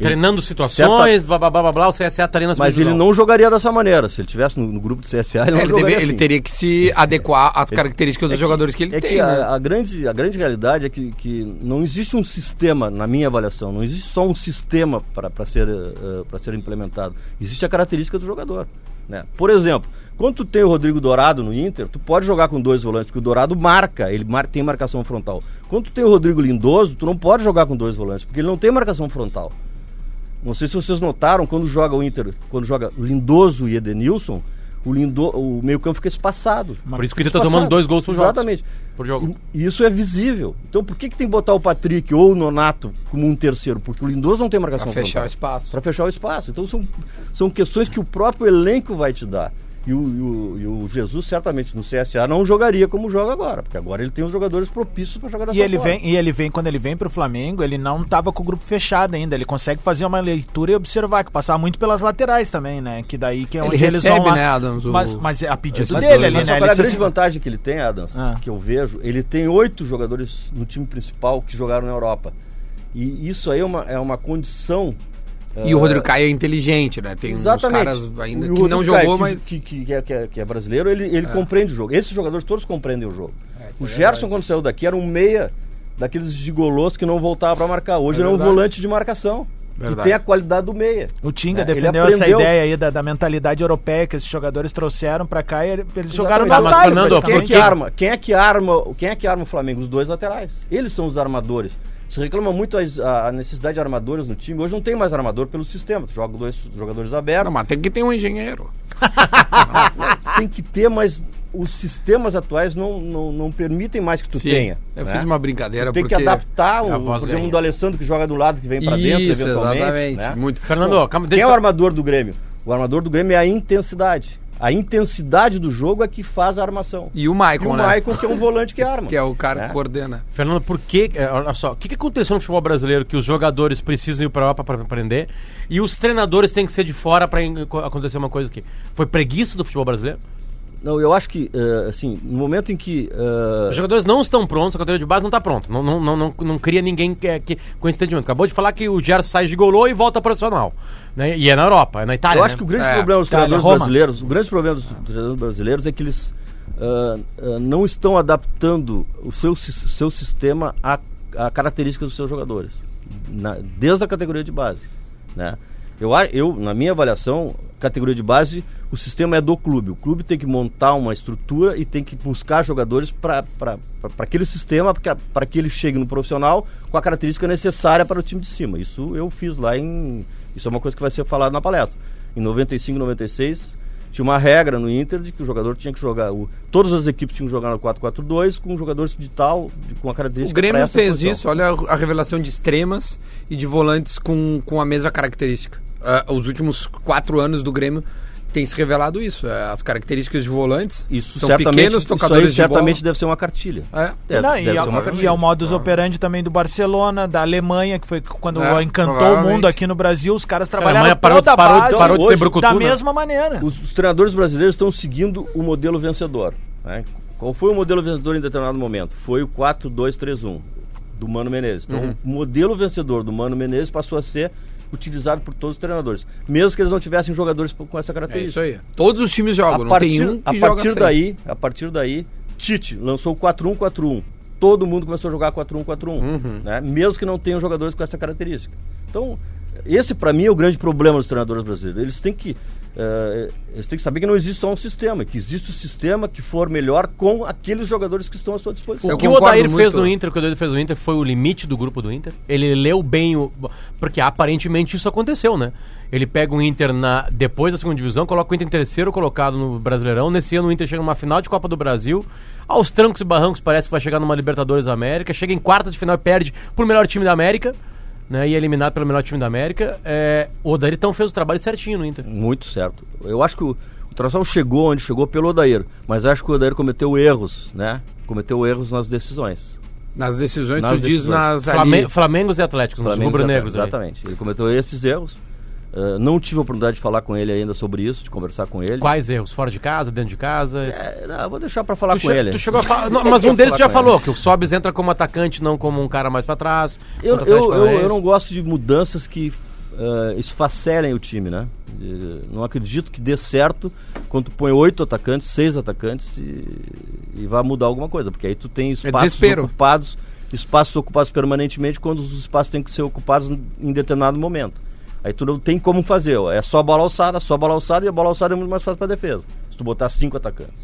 Speaker 3: Treinando situações, blá blá blá blá blá, o CSA estaria na
Speaker 5: Mas ele não jogaria dessa maneira. Se ele tivesse no, no grupo do CSA, ele não
Speaker 2: É, ele,
Speaker 5: jogaria
Speaker 2: deve- ele
Speaker 5: assim.
Speaker 2: teria que se adequar às características dos jogadores que ele
Speaker 5: é
Speaker 2: tem.
Speaker 5: que
Speaker 2: né?
Speaker 5: a, a grande, a grande realidade é que, que não existe um sistema, na minha avaliação, não existe só um sistema para ser, para ser implementado. Existe a característica do jogador. Né? Por exemplo, quando tu tem o Rodrigo Dourado no Inter, tu pode jogar com dois volantes, porque o Dourado marca, ele mar- tem marcação frontal. Quando tu tem o Rodrigo Lindoso, tu não pode jogar com dois volantes, porque ele não tem marcação frontal. Não sei se vocês notaram, quando joga o Inter, quando joga Lindoso e Edenilson, o, Lindo, o meio-campo fica espaçado.
Speaker 3: Por isso que ele tá
Speaker 5: Espaçado.
Speaker 3: tomando dois gols por jogo.
Speaker 5: Exatamente.
Speaker 3: Por jogo.
Speaker 5: E isso é visível. Então por que, que tem que botar o Patrick ou o Nonato como um terceiro? Porque o Lindoso não tem marcação
Speaker 2: Pra fechar o espaço.
Speaker 5: Para fechar o espaço. Então são, são questões que o próprio elenco vai te dar. E o, e o- e o Jesus certamente no CSA não jogaria como joga agora, porque agora ele tem os jogadores propícios para jogar dessa
Speaker 4: E ele, vem, e ele vem, quando ele vem pro Flamengo, ele não tava com o grupo fechado ainda. Ele consegue fazer uma leitura e observar, que passar muito pelas laterais também, né? Que daí que é
Speaker 2: Ele
Speaker 4: onde eles
Speaker 2: recebe,
Speaker 4: vão lá.
Speaker 2: né, Adams, o-
Speaker 4: Mas, mas é a pedido
Speaker 2: Mas-
Speaker 4: dele ali,
Speaker 5: Mas
Speaker 4: né? Ele
Speaker 5: a grande
Speaker 4: assim,
Speaker 5: vantagem que ele tem, Adams,
Speaker 4: Ah.
Speaker 5: que eu vejo, ele tem oito jogadores no time principal que jogaram na Europa. E isso aí é uma, é uma condição.
Speaker 2: E o Rodrigo Caio é inteligente, né? Tem uns
Speaker 5: Exatamente.
Speaker 2: caras ainda que não jogou,
Speaker 5: Caio,
Speaker 2: mas.
Speaker 5: Que, que, que é, que é- que é brasileiro, ele, ele compreende o jogo. Esses jogadores todos compreendem o jogo. o Gerson, quando saiu daqui, era um meia daqueles gigolos que não voltava para marcar. Hoje
Speaker 2: É
Speaker 5: ele é um volante de marcação.
Speaker 2: Verdade.
Speaker 5: E tem a qualidade do meia.
Speaker 4: O Tinga
Speaker 5: É, ele
Speaker 4: defendeu essa ideia aí da, da mentalidade europeia que esses jogadores trouxeram pra cá e ele- eles jogaram no
Speaker 5: Exatamente.
Speaker 3: mas,
Speaker 4: atalho,
Speaker 3: Fernando,
Speaker 5: Quem é que arma? Quem é que arma? Quem é que arma o Flamengo? Os dois laterais. Eles são os armadores. Se reclama muito as- a, a necessidade de armadores no time. Hoje não tem mais armador pelo sistema. Tu joga dois jogadores abertos.
Speaker 2: Não, mas tem que ter um engenheiro. [LAUGHS]
Speaker 5: tem que ter, mas os sistemas atuais não, não, não permitem mais que tu
Speaker 2: Sim.
Speaker 5: tenha.
Speaker 2: Eu
Speaker 5: né?
Speaker 2: fiz uma brincadeira
Speaker 5: Tem
Speaker 2: porque.
Speaker 5: que adaptar
Speaker 3: É
Speaker 5: o, por exemplo, do Alessandro que joga do lado, que vem pra dentro, eventualmente.
Speaker 2: exatamente.
Speaker 5: né?
Speaker 2: Muito.
Speaker 3: Fernando, calma,
Speaker 5: Quem
Speaker 3: deixa
Speaker 5: é o armador do Grêmio? O armador do Grêmio é a intensidade. A intensidade do jogo é que faz a armação.
Speaker 2: E o
Speaker 5: E
Speaker 2: Maicon,
Speaker 5: o
Speaker 2: né?
Speaker 5: Maicon, que é um volante que arma. [LAUGHS]
Speaker 2: Que é o cara
Speaker 5: né?
Speaker 2: que coordena.
Speaker 3: Fernando, por que, é, olha só, o que, que aconteceu no futebol brasileiro que os jogadores precisam ir pra Europa para aprender e os treinadores têm que ser de fora pra en- acontecer uma coisa aqui? Foi preguiça do futebol brasileiro?
Speaker 5: Não, eu acho que, eh, assim, no momento em que. eh,
Speaker 3: Os jogadores não estão prontos, a categoria de base não está pronta. Não, não, não, não, não cria ninguém que, que, com esse entendimento. Acabou de falar que o Gerson sai de golou e volta profissional. Né? E é na Europa, é na Itália.
Speaker 5: eu
Speaker 3: né?
Speaker 5: acho que o grande
Speaker 2: É,
Speaker 5: problema dos
Speaker 4: Itália,
Speaker 5: treinadores
Speaker 4: Roma.
Speaker 5: brasileiros, o grande problema dos treinadores brasileiros é que eles ah, ah, não estão adaptando o seu, seu sistema à, à característica dos seus jogadores, na- desde a categoria de base. Né? Eu, a- eu, na minha avaliação, categoria de base, o sistema é do clube. O clube tem que montar uma estrutura e tem que buscar jogadores para aquele sistema, para que ele chegue no profissional com a característica necessária para o time de cima. Isso eu fiz lá em. Isso é uma coisa que vai ser falada na palestra. Em 95, 96, tinha uma regra no Inter de que o jogador tinha que jogar. O, todas as equipes tinham que jogar no 4-4-2 com jogadores de tal, de- com a
Speaker 2: O
Speaker 5: característica pra
Speaker 2: Grêmio
Speaker 5: essa
Speaker 2: fez
Speaker 5: posição.
Speaker 2: isso, olha a, a revelação de extremas e de volantes com, com a mesma característica. Ah, os últimos quatro anos do Grêmio tem se revelado isso. é, as características de volantes
Speaker 5: Isso
Speaker 2: são pequenos
Speaker 5: isso
Speaker 2: tocadores
Speaker 5: aí
Speaker 2: de
Speaker 5: certamente
Speaker 2: bola.
Speaker 5: deve ser uma cartilha.
Speaker 2: É.
Speaker 5: Deve,
Speaker 4: Não,
Speaker 5: deve
Speaker 4: e,
Speaker 5: ser uma
Speaker 4: é,
Speaker 5: cartilha.
Speaker 4: e é o modus operandi também do Barcelona, da Alemanha, que foi quando
Speaker 2: É,
Speaker 4: encantou o mundo aqui no Brasil. Os caras trabalharam
Speaker 3: Alemanha parou,
Speaker 4: toda a
Speaker 3: parou,
Speaker 4: base
Speaker 3: parou de ser
Speaker 5: hoje,
Speaker 3: brucutu,
Speaker 4: da
Speaker 3: né?
Speaker 4: mesma maneira.
Speaker 5: Os, os treinadores brasileiros estão seguindo o modelo vencedor. né? Qual foi o modelo vencedor em determinado momento? Foi o 4-2-3-1 do Mano Menezes. Então,
Speaker 2: Uhum.
Speaker 5: o modelo vencedor do Mano Menezes passou a ser utilizado por todos os treinadores, mesmo que eles não tivessem jogadores com essa
Speaker 2: É isso
Speaker 5: característica.
Speaker 2: aí. Todos os times jogam,
Speaker 5: a
Speaker 2: não
Speaker 5: partir,
Speaker 2: tem um que
Speaker 5: a
Speaker 2: joga
Speaker 5: partir
Speaker 2: sem.
Speaker 5: daí, a partir daí, Tite lançou o 4-1-4-1. Todo mundo começou a jogar 4-1-4-1,
Speaker 2: Uhum.
Speaker 5: né? mesmo que não tenham jogadores com essa característica. Então, esse para mim é o grande problema dos treinadores brasileiros. Eles têm que eh, eles têm que saber que não existe só um sistema, que existe o sistema que for melhor com aqueles jogadores que estão à sua disposição.
Speaker 3: O que o Odair fez
Speaker 2: muito.
Speaker 3: no Inter, o que o Odair fez no Inter foi o limite do grupo do Inter. Ele leu bem o. Porque aparentemente isso aconteceu, né? Ele pega o Inter na, depois da segunda divisão, coloca o Inter em terceiro colocado no Brasileirão. Nesse ano o Inter chega numa final de Copa do Brasil. Aos trancos e barrancos parece que vai chegar numa Libertadores da América. Chega em quarta de final e perde pro melhor time da América. Né, e eliminado pelo melhor time da América. É, o Odair então fez o trabalho certinho no Inter.
Speaker 5: Muito certo. Eu acho que o, o chegou onde chegou pelo Odair, mas acho que o Odair cometeu erros, né? Cometeu erros nas decisões.
Speaker 2: Nas decisões,
Speaker 5: Nas
Speaker 2: tu diz
Speaker 5: decisões.
Speaker 2: nas
Speaker 3: Flame,
Speaker 2: ali.
Speaker 3: Flamengos e Atléticos, nos
Speaker 5: Flamengo,
Speaker 3: rubro-negros.
Speaker 5: Exatamente. Ele cometeu esses erros. Uh, não tive a oportunidade de falar com ele ainda sobre isso, de conversar com ele.
Speaker 3: Quais erros? Fora de casa, dentro de casa?
Speaker 5: É, não, vou deixar para falar
Speaker 3: Tu,
Speaker 5: com ele.
Speaker 3: tu chegou a [LAUGHS] falar. Não, mas um deles já falou, que o Sobis entra como atacante, não como um cara mais pra trás.
Speaker 5: Eu, eu, eu, eu não gosto de mudanças que uh, esfacelem o time, né? Não acredito que dê certo quando tu põe oito atacantes, seis atacantes e, e vai mudar alguma coisa, porque aí tu tem espaços
Speaker 2: É
Speaker 5: ocupados, espaços ocupados permanentemente quando os espaços têm que ser ocupados em determinado momento. Aí tu não tem como fazer, ó, é só bola alçada, só bola alçada e a bola alçada é muito mais fácil para defesa. Se tu botar cinco atacantes.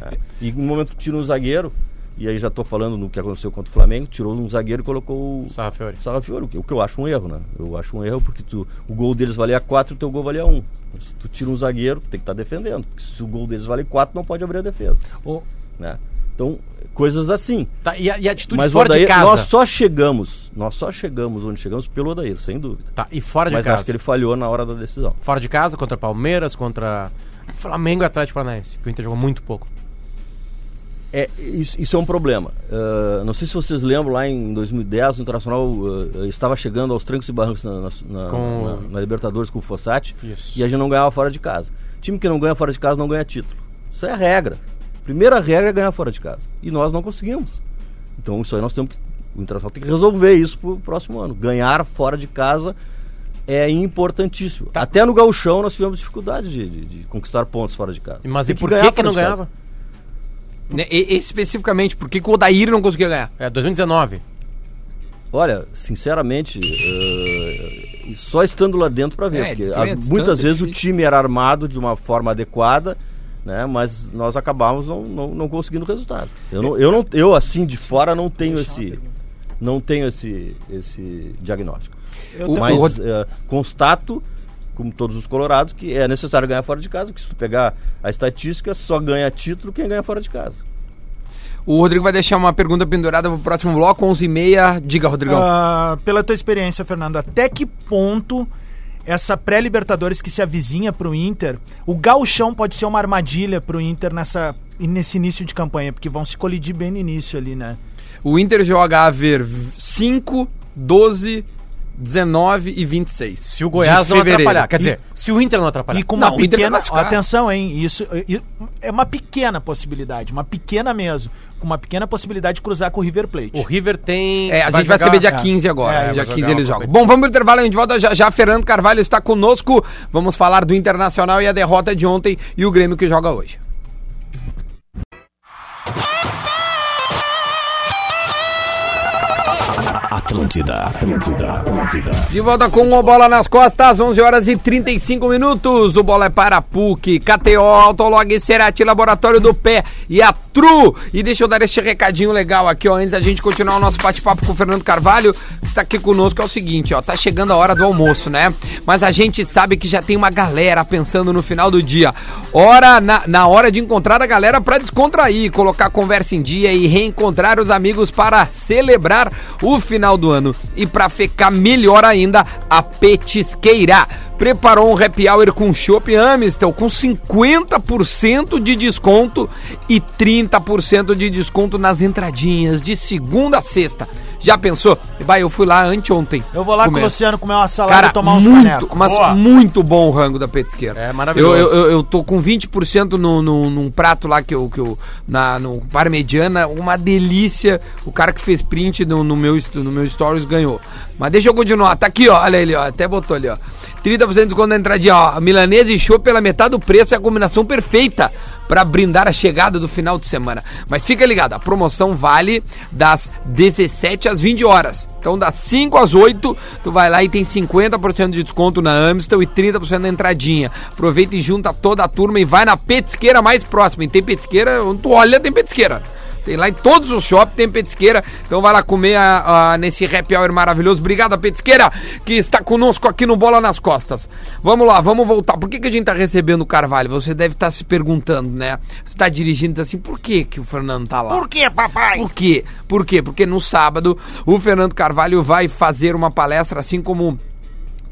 Speaker 5: né? E no momento que tira um zagueiro, e aí já estou falando no que aconteceu contra o Flamengo, tirou um zagueiro e colocou o,
Speaker 3: Sarra Fiori.
Speaker 5: Sarra Fiori, o que, o que eu acho um erro, né? Eu acho um erro porque tu, o gol deles valia 4 e o teu gol valia 1. Se tu tira um zagueiro, tu tem que estar defendendo. Porque se o gol deles vale 4, não pode abrir a defesa.
Speaker 4: O-
Speaker 5: Né? Então, coisas assim.
Speaker 3: Tá, e, a, e a atitude
Speaker 5: Mas
Speaker 3: fora
Speaker 5: Odair,
Speaker 3: de casa.
Speaker 5: nós só chegamos, nós só chegamos onde chegamos pelo Odair, sem dúvida.
Speaker 3: Tá, e fora de
Speaker 5: Mas
Speaker 3: casa.
Speaker 5: acho que ele falhou na hora da decisão.
Speaker 3: Fora de casa, contra Palmeiras, contra Flamengo e Atlético Paranaense. Que o Inter jogou muito pouco.
Speaker 5: É, isso, isso é um problema. Ah, não sei se vocês lembram, lá em 2010, o Internacional ah, estava chegando aos trancos e barrancos na, na- na-
Speaker 3: Com-
Speaker 5: na- na Libertadores com o Fossati
Speaker 3: Isso.
Speaker 5: e a gente não ganhava fora de casa. Time que não ganha fora de casa não ganha título. Isso é a regra. Primeira regra é ganhar fora de casa. E nós não conseguimos. Então isso aí nós temos que. O Internacional tem que resolver isso pro próximo ano. Ganhar fora de casa é importantíssimo.
Speaker 3: Tá.
Speaker 5: Até no gauchão nós tivemos dificuldade de, de- de conquistar pontos fora de casa.
Speaker 3: Mas
Speaker 5: Tem
Speaker 3: e por que, que não ganhava?
Speaker 2: Né, e- especificamente, por que que o Odair não conseguia ganhar?
Speaker 3: É, 2019.
Speaker 5: Olha, sinceramente, eh, só estando lá dentro para ver.
Speaker 2: É,
Speaker 5: porque as- muitas
Speaker 2: é
Speaker 5: vezes o time era armado de uma forma adequada, né? Mas nós acabávamos não, não, não conseguindo resultado. Eu, não, eu, não, eu assim de fora não tenho esse, não tenho esse, esse diagnóstico.
Speaker 4: Eu
Speaker 2: O-
Speaker 4: tô-
Speaker 5: Mas
Speaker 2: Rod-
Speaker 5: eh, constato, como todos os colorados, que é necessário ganhar fora de casa. Que se tu pegar a estatística, só ganha título quem ganha fora de casa.
Speaker 2: O Rodrigo vai deixar uma pergunta pendurada pro próximo bloco, 11h30. Diga, Rodrigão.
Speaker 4: Ah, pela tua experiência, Fernando, até que ponto essa pré-Libertadores que se avizinha pro Inter, o gauchão pode ser uma armadilha pro Inter nessa, nesse início de campanha, porque vão se colidir bem no início ali, né?
Speaker 2: O Inter joga a ver 5, 12, 19 e 26.
Speaker 3: Se o Goiás não
Speaker 2: fevereiro.
Speaker 3: atrapalhar. Quer dizer, se o Inter não atrapalhar.
Speaker 4: E com
Speaker 2: Não,
Speaker 4: uma
Speaker 2: o Inter vai
Speaker 4: pequena. Atenção, hein? Isso é uma pequena possibilidade, uma pequena mesmo. Com uma pequena possibilidade de cruzar com o River Plate.
Speaker 3: O River tem.
Speaker 2: É, a gente vai
Speaker 3: jogar-
Speaker 2: saber dia
Speaker 4: é.
Speaker 2: 15 agora.
Speaker 4: É,
Speaker 2: dia
Speaker 3: vai
Speaker 2: 15
Speaker 3: jogar
Speaker 2: eles jogam. Bom, vamos pro intervalo, a gente volta já já. Fernando Carvalho está conosco. Vamos falar do Internacional e a derrota de ontem e o Grêmio que joga hoje.
Speaker 1: Atlântida, Atlântida, Atlântida.
Speaker 2: De volta com o Bola nas Costas, 11 horas e 35 minutos. O Bola é para PUC, KTO, Autolog, Cerati, Laboratório do Pé e a E deixa eu dar este recadinho legal aqui, ó, antes da gente continuar o nosso bate-papo com o Fernando Carvalho, que está aqui conosco, é o seguinte, ó, tá chegando a hora do almoço, né? Mas a gente sabe que já tem uma galera pensando no final do dia. Hora, na, na hora de encontrar a galera para descontrair, colocar a conversa em dia e reencontrar os amigos para celebrar o final do ano. E para ficar melhor ainda, a Petisqueira preparou um happy hour com Chopp Amistel com 50% de desconto e 30% de desconto nas entradinhas de segunda a sexta. Já pensou? Vai, eu fui lá anteontem.
Speaker 4: Eu vou lá com
Speaker 2: comer.
Speaker 4: o Luciano comer uma salada
Speaker 2: Cara,
Speaker 4: e tomar uns
Speaker 2: muito,
Speaker 4: canecos.
Speaker 2: mas
Speaker 3: Boa.
Speaker 2: muito bom o rango da petisqueira.
Speaker 3: É maravilhoso.
Speaker 2: Eu, eu, eu tô com 20% no, no, num prato lá que eu, que eu na, no Parmegiana, uma delícia. O cara que fez print no, no, meu, no meu stories ganhou. Mas deixa eu continuar. Tá aqui, ó. Olha ele, ó. Até botou ali, ó. 30% de desconto na entradinha, ó. Milanesa e show pela metade do preço é a combinação perfeita para brindar a chegada do final de semana. Mas fica ligado, a promoção vale das 17 às 20 horas. Então das 5 às 8, tu vai lá e tem 50% de desconto na Amstel e 30% na entradinha. Aproveita e junta toda a turma e vai na petisqueira mais próxima. E tem petisqueira, tu olha tem petisqueira. Tem lá em todos os shoppings, tem petisqueira. Então vai lá comer a- a- nesse happy hour maravilhoso. Obrigado, a petisqueira, que está conosco aqui no Bola nas Costas. Vamos lá, vamos voltar. Por que, que a gente tá recebendo o Carvalho? Você deve estar se perguntando, né? Você tá dirigindo tá assim, por que, que o Fernando tá lá?
Speaker 4: Por que, papai?
Speaker 2: Por quê? Por quê? Porque no sábado o Fernando Carvalho vai fazer uma palestra, assim como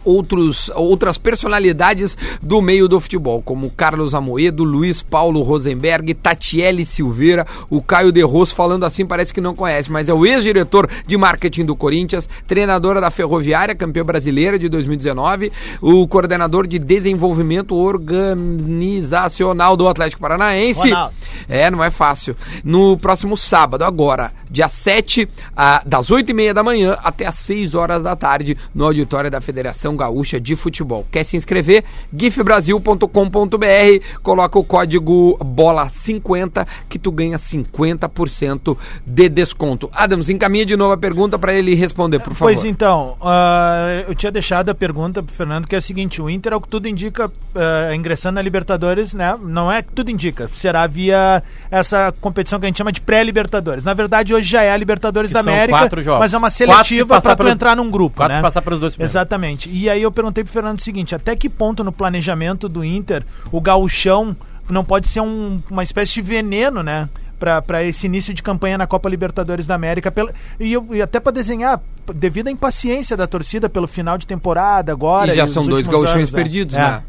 Speaker 2: outros, outras personalidades do meio do futebol, como Carlos Amoedo, Luiz Paulo Rosenberg, Tatiele Silveira, o Caio De Rosso, falando assim parece que não conhece, mas é o ex-diretor de marketing do Corinthians, treinadora da Ferroviária, campeã brasileira de 2019, o coordenador de desenvolvimento organizacional do Atlético Paranaense.
Speaker 4: Ronaldo.
Speaker 2: É, não é fácil. No próximo sábado, agora, dia 7, ah, das 8 e meia da manhã até às 6 horas da tarde, no auditório da Federação Gaúcha de Futebol. Quer se inscrever? gifbrasil.com.br, coloca o código BOLA50 que tu ganha 50% de desconto. Adams, encaminha de novo a pergunta para ele responder, por favor.
Speaker 4: Pois então, ah, eu tinha deixado a pergunta pro Fernando, que é a seguinte: o Inter, ao que tudo indica, ah, ingressando na Libertadores, né? Não é que tudo indica, será via essa competição que a gente chama de pré-Libertadores. Na verdade, hoje já é a Libertadores
Speaker 3: Que
Speaker 4: da América,
Speaker 3: quatro jogos.
Speaker 4: mas é uma seletiva para tu
Speaker 3: pelo-
Speaker 4: entrar num grupo.
Speaker 3: Quatro
Speaker 4: né?
Speaker 3: se passar pelos dois primeiros.
Speaker 4: Exatamente. E aí eu perguntei pro Fernando o seguinte: até que ponto no planejamento do Inter o gauchão não pode ser um- uma espécie de veneno, né? Para esse início de campanha na Copa Libertadores da América. Pela, e, eu- e até para desenhar, devido à impaciência da torcida pelo final de temporada agora.
Speaker 2: e já
Speaker 4: os
Speaker 2: são dois gauchões
Speaker 4: anos, é.
Speaker 2: perdidos,
Speaker 4: É.
Speaker 2: né?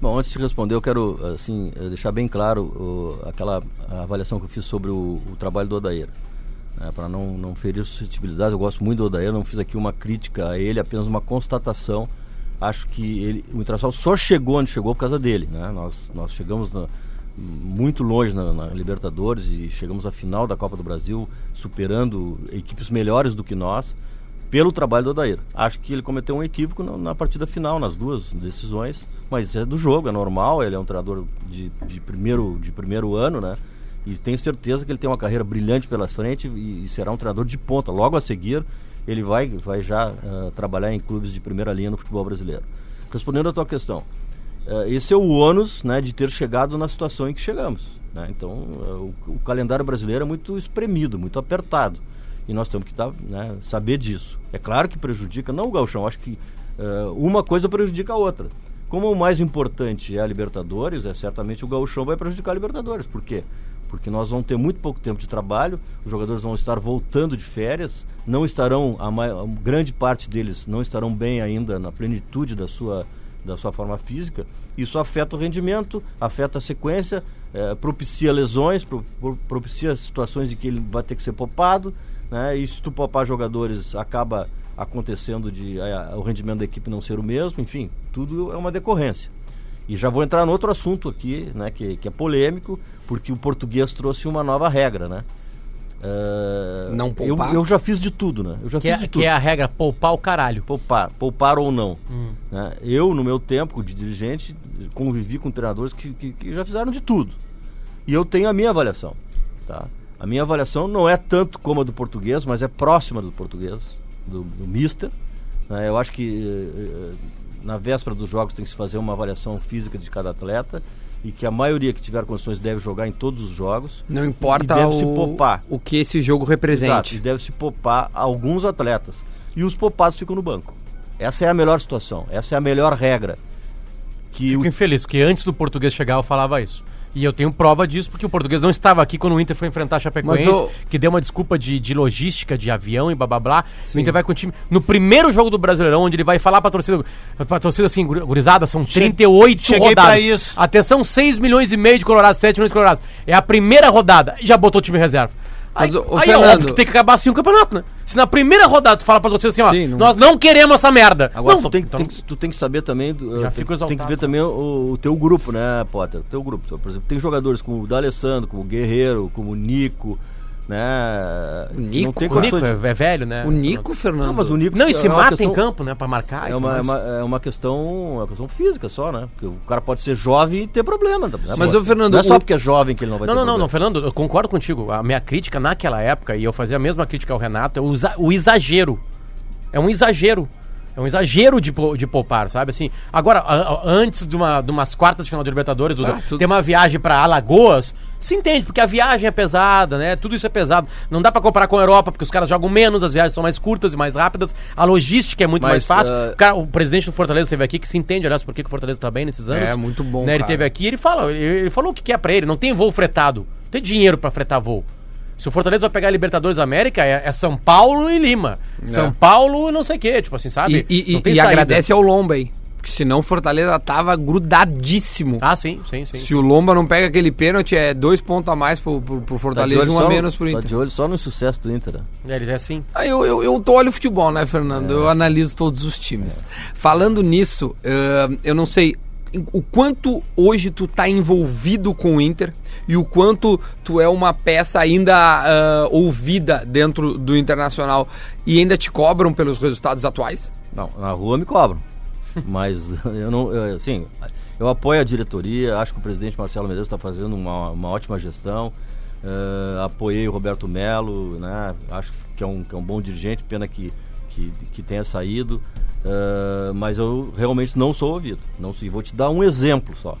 Speaker 5: Bom, antes de responder, eu quero assim deixar bem claro o- aquela avaliação que eu fiz sobre o, o trabalho do Odair. para não, não ferir suscetibilidades, eu gosto muito do Odair, não fiz aqui uma crítica a ele, apenas uma constatação. Acho que ele, o Internacional só chegou onde chegou por causa dele. Né? Nós, nós chegamos na- muito longe na, na Libertadores e chegamos à final da Copa do Brasil, superando equipes melhores do que nós pelo trabalho do Odair. Acho que ele cometeu um equívoco na, na partida final, nas duas decisões, mas é do jogo, é normal, ele é um treinador de, de, primeiro, de primeiro ano, né? E tenho certeza que ele tem uma carreira brilhante pela frente e, e será um treinador de ponta. Logo a seguir, ele vai, vai já uh, trabalhar em clubes de primeira linha no futebol brasileiro. Respondendo à tua questão, uh, esse é o ônus né, de ter chegado na situação em que chegamos. Né? Então, uh, o, o, calendário brasileiro é muito espremido, muito apertado. E nós temos que tá, né, saber disso. É claro que prejudica, não o galchão, acho que uma coisa prejudica a outra. Como o mais importante é a Libertadores, é certamente o gauchão vai prejudicar a Libertadores. Por quê? Porque nós vamos ter muito pouco tempo de trabalho, os jogadores vão estar voltando de férias, não estarão, a, maior, a grande parte deles não estarão bem ainda na plenitude da sua, da sua forma física. Isso afeta o rendimento, afeta a sequência, é, propicia lesões, pro, pro, propicia situações de que ele vai ter que ser poupado. Né? E se tu poupar jogadores, acaba acontecendo de a, o rendimento da equipe não ser o mesmo, enfim, tudo é uma decorrência. E já vou entrar no outro assunto aqui, né, que, que é polêmico, porque o português trouxe uma nova regra, né? Uh,
Speaker 2: não poupar?
Speaker 5: Eu, eu, já fiz de tudo, né? Eu já
Speaker 3: que
Speaker 5: fiz
Speaker 3: é,
Speaker 5: de
Speaker 3: que
Speaker 5: tudo.
Speaker 3: é a regra, poupar o caralho.
Speaker 5: Poupar, poupar ou não.
Speaker 3: Hum.
Speaker 5: Né? Eu, no meu tempo de dirigente, convivi com treinadores que, que, que, já fizeram de tudo. E eu tenho a minha avaliação, tá? A minha avaliação não é tanto como a do português, mas é próxima do português, do, do mister. Né? Eu acho que eh, na véspera dos jogos tem que se fazer uma avaliação física de cada atleta e que a maioria que tiver condições deve jogar em todos os jogos.
Speaker 2: Não importa
Speaker 5: deve
Speaker 2: o,
Speaker 5: se poupar.
Speaker 2: o que esse jogo represente.
Speaker 5: Exato, e deve se poupar alguns atletas. E os poupados ficam no banco. Essa é a melhor situação, essa é a melhor regra. Que
Speaker 3: Fico
Speaker 5: o...
Speaker 3: infeliz, porque antes do português chegar eu falava isso. E eu tenho prova disso, porque o português não estava aqui quando o Inter foi enfrentar a Chapecoense,
Speaker 2: o-
Speaker 3: que deu uma desculpa de, de logística, de avião e blá blá blá. O Inter vai com o time. No primeiro jogo do Brasileirão, onde ele vai falar pra torcida, pra torcida assim, guri- gurizada, são 38
Speaker 4: cheguei
Speaker 3: rodadas.
Speaker 4: pra isso.
Speaker 3: Atenção, 6 milhões e meio de colorados, 7 milhões de colorados. É a primeira rodada, e já botou o time em reserva. Aí,
Speaker 2: Mas, ô, ô,
Speaker 3: aí é
Speaker 2: Fernando-
Speaker 3: óbvio que tem que acabar assim o campeonato, né? Se na primeira rodada tu fala pra torcida assim, ó,
Speaker 2: Sim, não-
Speaker 3: nós não queremos essa merda.
Speaker 5: Agora
Speaker 3: não,
Speaker 5: tu tem,
Speaker 3: então-
Speaker 5: tem que- tu tem que saber também. do-
Speaker 3: Já
Speaker 5: eh, tem, tem que
Speaker 3: exaltado.
Speaker 5: ver também o, o teu grupo, né, Potter? O teu grupo. Por exemplo, tem jogadores como o D'Alessandro, como o Guerreiro, como o Nico, né?
Speaker 2: O Nico,
Speaker 5: não tem
Speaker 3: O Nico
Speaker 5: condições de-
Speaker 3: é, é velho, né?
Speaker 2: O Nico, Fernando.
Speaker 5: Não, mas o Nico
Speaker 3: Não, e se
Speaker 5: é
Speaker 3: mata
Speaker 5: questão-
Speaker 3: em campo, né? Pra marcar
Speaker 5: É uma, é, uma, é uma questão, uma questão física só, né? Porque o cara pode ser jovem e ter problema. Né?
Speaker 2: Mas, ô, Fernando,
Speaker 5: não é só
Speaker 2: o-
Speaker 5: porque é jovem que ele não vai
Speaker 3: Não,
Speaker 5: ter
Speaker 3: não, não, não, Fernando, eu concordo contigo. A minha crítica naquela época, e eu fazia a mesma crítica ao Renato, é o, o exagero. É um exagero. É um exagero de, de poupar, sabe? Assim, agora, a- a- antes de, uma, de umas quartas de final de Libertadores, Duda,
Speaker 2: Ah, tudo-
Speaker 3: ter uma viagem pra Alagoas, se entende, porque a viagem é pesada, né? Tudo isso é pesado. Não dá pra comparar com a Europa, porque os caras jogam menos, as viagens são mais curtas e mais rápidas, a logística é muito
Speaker 5: Mas,
Speaker 3: mais fácil.
Speaker 5: ah,
Speaker 3: O, cara, o presidente do Fortaleza esteve aqui, que se entende, aliás, por que o Fortaleza tá bem nesses anos.
Speaker 2: É, muito bom,
Speaker 3: Né? Ele
Speaker 2: cara.
Speaker 3: teve aqui, ele fala, ele, ele falou o que é pra ele, não tem voo fretado, não tem dinheiro pra fretar voo. Se o Fortaleza vai pegar a Libertadores da América, é, é São Paulo e Lima. São Paulo e não sei o quê, tipo assim, sabe?
Speaker 2: E, e- e- e agradece ao Lomba aí. Porque senão o Fortaleza tava grudadíssimo.
Speaker 3: Ah, sim, sim, sim.
Speaker 2: Se o Lomba não pega aquele pênalti, é dois pontos a mais pro, pro, pro
Speaker 5: Tá
Speaker 2: Fortaleza e um a
Speaker 5: no-
Speaker 2: menos pro
Speaker 5: Tá
Speaker 2: Inter.
Speaker 5: de olho só no sucesso do Inter. né?
Speaker 3: É, Ele é assim.
Speaker 2: Ah, eu, eu, eu tô olho futebol, né, Fernando? Eu analiso todos os times. Falando nisso, eh, eu não sei o quanto hoje tu tá envolvido com o Inter e o quanto tu é uma peça ainda ah, ouvida dentro do Internacional e ainda te cobram pelos resultados atuais?
Speaker 5: Não, na rua me cobram. Mas [LAUGHS] eu não, eu, assim, eu apoio a diretoria, acho que o presidente Marcelo Medeiros está fazendo uma, uma ótima gestão. eh, apoiei o Roberto Melo, né? Acho que é um, que é um bom dirigente, pena que, que, que tenha saído. eh, mas eu realmente não sou ouvido. Não sou, e vou te dar um exemplo só.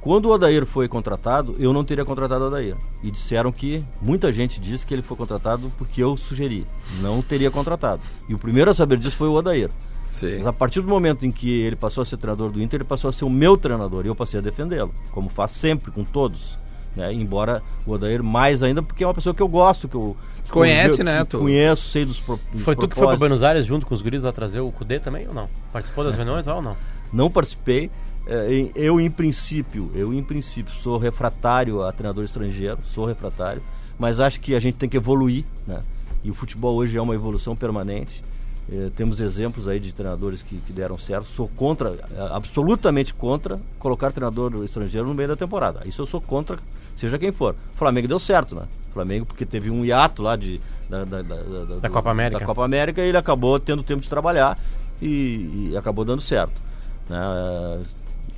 Speaker 5: Quando o Odair foi contratado, eu não teria contratado o Odair. E disseram que, muita gente disse que ele foi contratado porque eu sugeri. Não teria contratado. E o primeiro a saber disso foi o Odair.
Speaker 2: Sim.
Speaker 5: Mas a partir do momento em que ele passou a ser treinador do Inter, ele passou a ser o meu treinador e eu passei a defendê-lo, como faz sempre com todos. Né? Embora o Odair mais ainda, porque é uma pessoa que eu gosto, que eu que
Speaker 2: Conhece,
Speaker 5: eu,
Speaker 2: né,
Speaker 5: que
Speaker 2: tu?
Speaker 5: Conheço, sei dos, pro, dos
Speaker 3: Foi tu que foi
Speaker 5: propósitos.
Speaker 3: Buenos Aires junto com os guris lá trazer o Cudê também ou não? Participou das reuniões ou não?
Speaker 5: Não participei. É, Eu, em princípio, eu, em princípio, sou refratário a treinador estrangeiro, sou refratário, mas acho que a gente tem que evoluir, né? E o futebol hoje é uma evolução permanente. Eh, temos exemplos aí de treinadores que, que deram certo. Sou contra, eh, absolutamente contra, colocar treinador estrangeiro no meio da temporada. Isso eu sou contra, seja quem for. O Flamengo deu certo, né? O Flamengo, porque teve um hiato lá de, da, da, da, da-
Speaker 3: Da Copa América.
Speaker 5: Da Copa América e ele acabou tendo tempo de trabalhar e, e acabou dando certo. Né?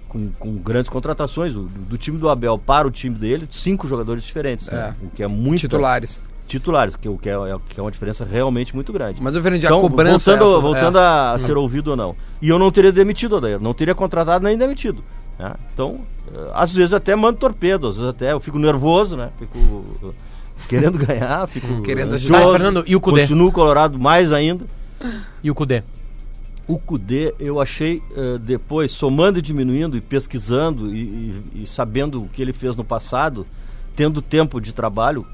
Speaker 5: Com, com grandes contratações, do, do time do Abel para o time dele, cinco jogadores diferentes, né?
Speaker 2: É.
Speaker 5: o que é muito
Speaker 2: Titulares.
Speaker 5: Titulares, que, que, é, é- que é uma diferença realmente muito grande.
Speaker 2: Mas, ô, Fernando, a
Speaker 5: Então,
Speaker 2: cobrança...
Speaker 5: voltando,
Speaker 2: essas-
Speaker 5: voltando
Speaker 2: é.
Speaker 5: a ser ouvido ou não. E eu não teria demitido o Odair, não teria contratado nem demitido. né? Então, eh, às vezes até mando torpedo, às vezes até eu fico nervoso, né? Fico eh, querendo [LAUGHS] ganhar, fico
Speaker 2: Querendo
Speaker 5: ansioso,
Speaker 2: ajudar.
Speaker 3: Fernando, e o Cudê?
Speaker 5: Continuo colorado mais ainda.
Speaker 3: E o Cudê?
Speaker 5: O Cudê, eu achei eh, depois, somando e diminuindo e pesquisando e, e- e sabendo o que ele fez no passado, tendo tempo de trabalho,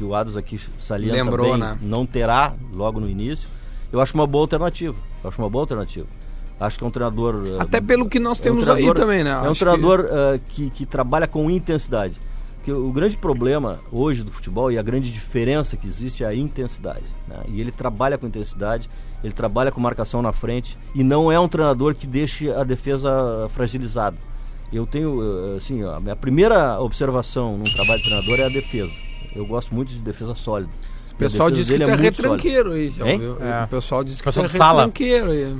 Speaker 5: que o Adas aqui salienta
Speaker 2: Lembrou,
Speaker 5: bem,
Speaker 2: né?
Speaker 5: não terá logo no início, eu acho uma boa alternativa. Eu acho uma boa alternativa. Acho que é um treinador. eh,
Speaker 2: Até pelo que nós
Speaker 5: é um
Speaker 2: temos aí
Speaker 5: treinador-
Speaker 2: também, né?
Speaker 5: É um
Speaker 2: Acho que-
Speaker 5: treinador eh, que, que trabalha com intensidade. Porque o grande problema hoje do futebol e a grande diferença que existe é a intensidade. né? E ele trabalha com intensidade, ele trabalha com marcação na frente e não é um treinador que deixe a defesa fragilizada. Eu tenho, eh, assim, ó, a minha primeira observação num trabalho de treinador é a defesa. Eu gosto muito de defesa sólida.
Speaker 2: O pessoal disse que tu é
Speaker 5: muito sólida.
Speaker 2: retranqueiro aí, já
Speaker 5: Hein?
Speaker 2: ouviu?
Speaker 3: É.
Speaker 2: O pessoal disse que tu é retranqueiro aí.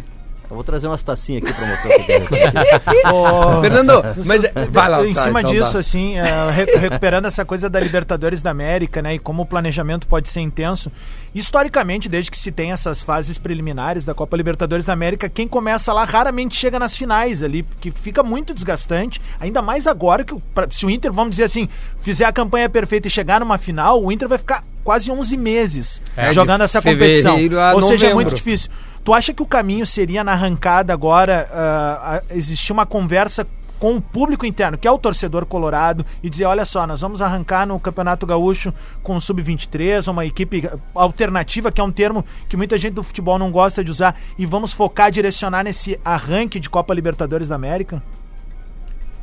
Speaker 5: Eu vou trazer umas tacinhas aqui pra mostrar. [LAUGHS]
Speaker 4: Ô, [LAUGHS]
Speaker 2: Fernando, mas é- vai lá.
Speaker 4: em
Speaker 2: tá,
Speaker 4: cima
Speaker 2: então
Speaker 4: disso,
Speaker 2: tá.
Speaker 4: assim, é, re- recuperando essa coisa da Libertadores da América, né? E como o planejamento pode ser intenso. Historicamente, desde que se tem essas fases preliminares da Copa Libertadores da América, quem começa lá raramente chega nas finais ali, porque fica muito desgastante. Ainda mais agora que o- pra- se o Inter, vamos dizer assim, fizer a campanha perfeita e chegar numa final, o Inter vai ficar quase 11 meses
Speaker 2: É,
Speaker 4: jogando essa competição. Ou seja, é
Speaker 2: novembro.
Speaker 4: muito difícil. Tu acha que o caminho seria na arrancada agora ah, existir uma conversa com o público interno, que é o torcedor colorado, e dizer, olha só, nós vamos arrancar no Campeonato Gaúcho com o Sub-23, uma equipe alternativa, que é um termo que muita gente do futebol não gosta de usar, e vamos focar, direcionar nesse arranque de Copa Libertadores da América?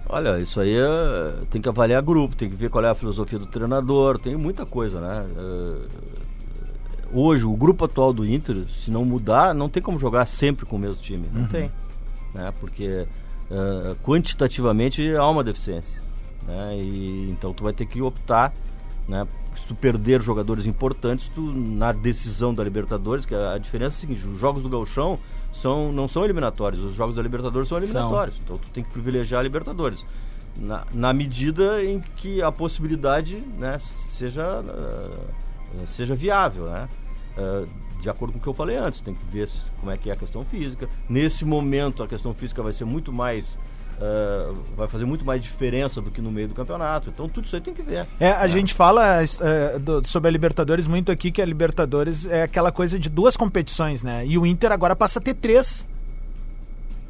Speaker 5: Olha, isso aí é- tem que avaliar grupo, tem que ver qual é a filosofia do treinador, tem muita coisa, né? É, hoje, o grupo atual do Inter, se não mudar, não tem como jogar sempre com o mesmo time. Não tem. Né? Porque é, quantitativamente há uma deficiência. Né? E, então tu vai ter que optar né? Se tu perder jogadores importantes, tu na decisão da Libertadores, que a, a diferença é a seguinte, os jogos do Gauchão são, não são eliminatórios, os jogos da Libertadores são eliminatórios. Então tu tem que privilegiar a Libertadores. Na, na medida em que a possibilidade né, seja, eh, seja viável, né? Eh, de acordo com o que eu falei antes, tem que ver como é que é a questão física. Nesse momento, a questão física vai ser muito mais. eh, vai fazer muito mais diferença do que no meio do campeonato. Então, tudo isso aí tem que ver.
Speaker 4: É, a gente fala é, do- sobre a Libertadores muito aqui, que a Libertadores é aquela coisa de duas competições, né? E o Inter agora passa a ter três.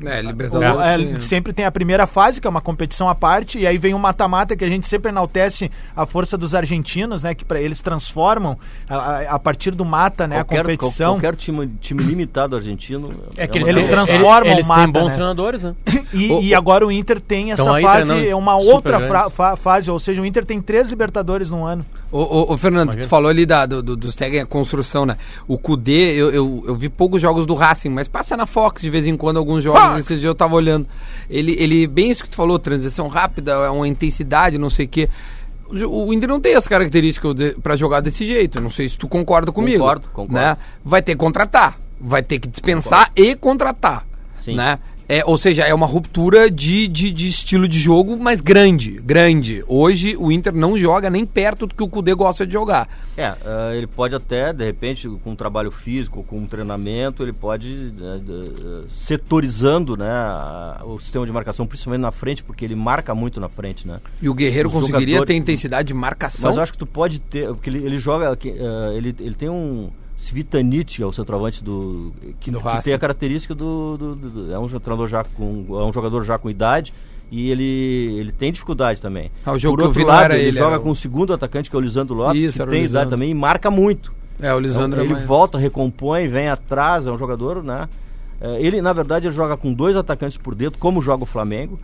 Speaker 2: É,
Speaker 4: O-
Speaker 2: Libertadores.
Speaker 4: é,
Speaker 2: sim.
Speaker 4: sempre tem a primeira fase, que é uma competição à parte, e aí vem o mata-mata, que a gente sempre enaltece a força dos argentinos, né? Que para eles transformam a, a- a partir do mata, né? a competição.
Speaker 5: qualquer time, time limitado argentino.
Speaker 3: É que
Speaker 5: uma
Speaker 3: eles,
Speaker 4: Eles transformam
Speaker 3: eles
Speaker 4: o mata,
Speaker 3: têm bons
Speaker 4: né?
Speaker 3: treinadores, né? [LAUGHS]
Speaker 4: E,
Speaker 2: O-
Speaker 4: e agora o Inter tem essa
Speaker 3: Tão aí
Speaker 4: fase, é uma outra fra- fa- fase, ou seja, o Inter tem três Libertadores no ano.
Speaker 2: Ô, ô, ô, Fernando,
Speaker 3: Imagina.
Speaker 2: tu falou ali da, do, do, dos tag a construção, né? O Kudê, eu, eu, eu vi poucos jogos do Racing, mas passa na Fox de vez em quando alguns jogos.
Speaker 4: Fox!
Speaker 2: Esses dias eu tava olhando. Ele, ele, bem isso que tu falou, transição rápida, é uma intensidade, não sei o quê. O O Inter não tem as características pra jogar desse jeito. Não sei se tu concorda comigo.
Speaker 5: Concordo, concordo.
Speaker 2: Né? Vai ter que contratar. Vai ter que dispensar e contratar.
Speaker 5: Sim.
Speaker 2: Né? É, ou seja, é uma ruptura de, de, de estilo de jogo, mas grande, grande. Hoje o Inter não joga nem perto do que o Cudê gosta de jogar.
Speaker 5: É, ah, ele pode até, de repente, com um trabalho físico, com um treinamento, ele pode, né, eh, setorizando né, a- o sistema de marcação, principalmente na frente, porque ele marca muito na frente, né?
Speaker 2: E o Guerreiro
Speaker 5: Os
Speaker 2: conseguiria
Speaker 5: jogadores-
Speaker 2: ter intensidade de marcação.
Speaker 5: Mas eu acho que tu pode ter, porque ele, ele joga, ah, ele, ele tem um Svitanic, é o centroavante do que,
Speaker 2: Do
Speaker 5: que tem a característica do, do- do- é um treinador já com é um jogador já com idade e ele ele tem dificuldade também.
Speaker 2: Ah, o jogo
Speaker 5: Por outro lado, ele,
Speaker 2: ele,
Speaker 5: joga
Speaker 2: o-
Speaker 5: com o segundo atacante que é o Lisandro Lopes,
Speaker 2: Isso,
Speaker 5: que tem idade também e marca muito.
Speaker 2: É, o Lisandro
Speaker 5: Então,
Speaker 2: é
Speaker 5: ele
Speaker 2: mais-
Speaker 5: volta, recompõe, vem atrás, é um jogador, né? É, ele, na verdade, ele joga com dois atacantes por dentro, como joga o Flamengo.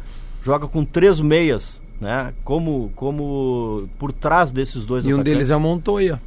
Speaker 5: Joga com três meias, né? Como, como por trás desses dois
Speaker 2: E um
Speaker 5: atacantes.
Speaker 2: deles é o Montoya.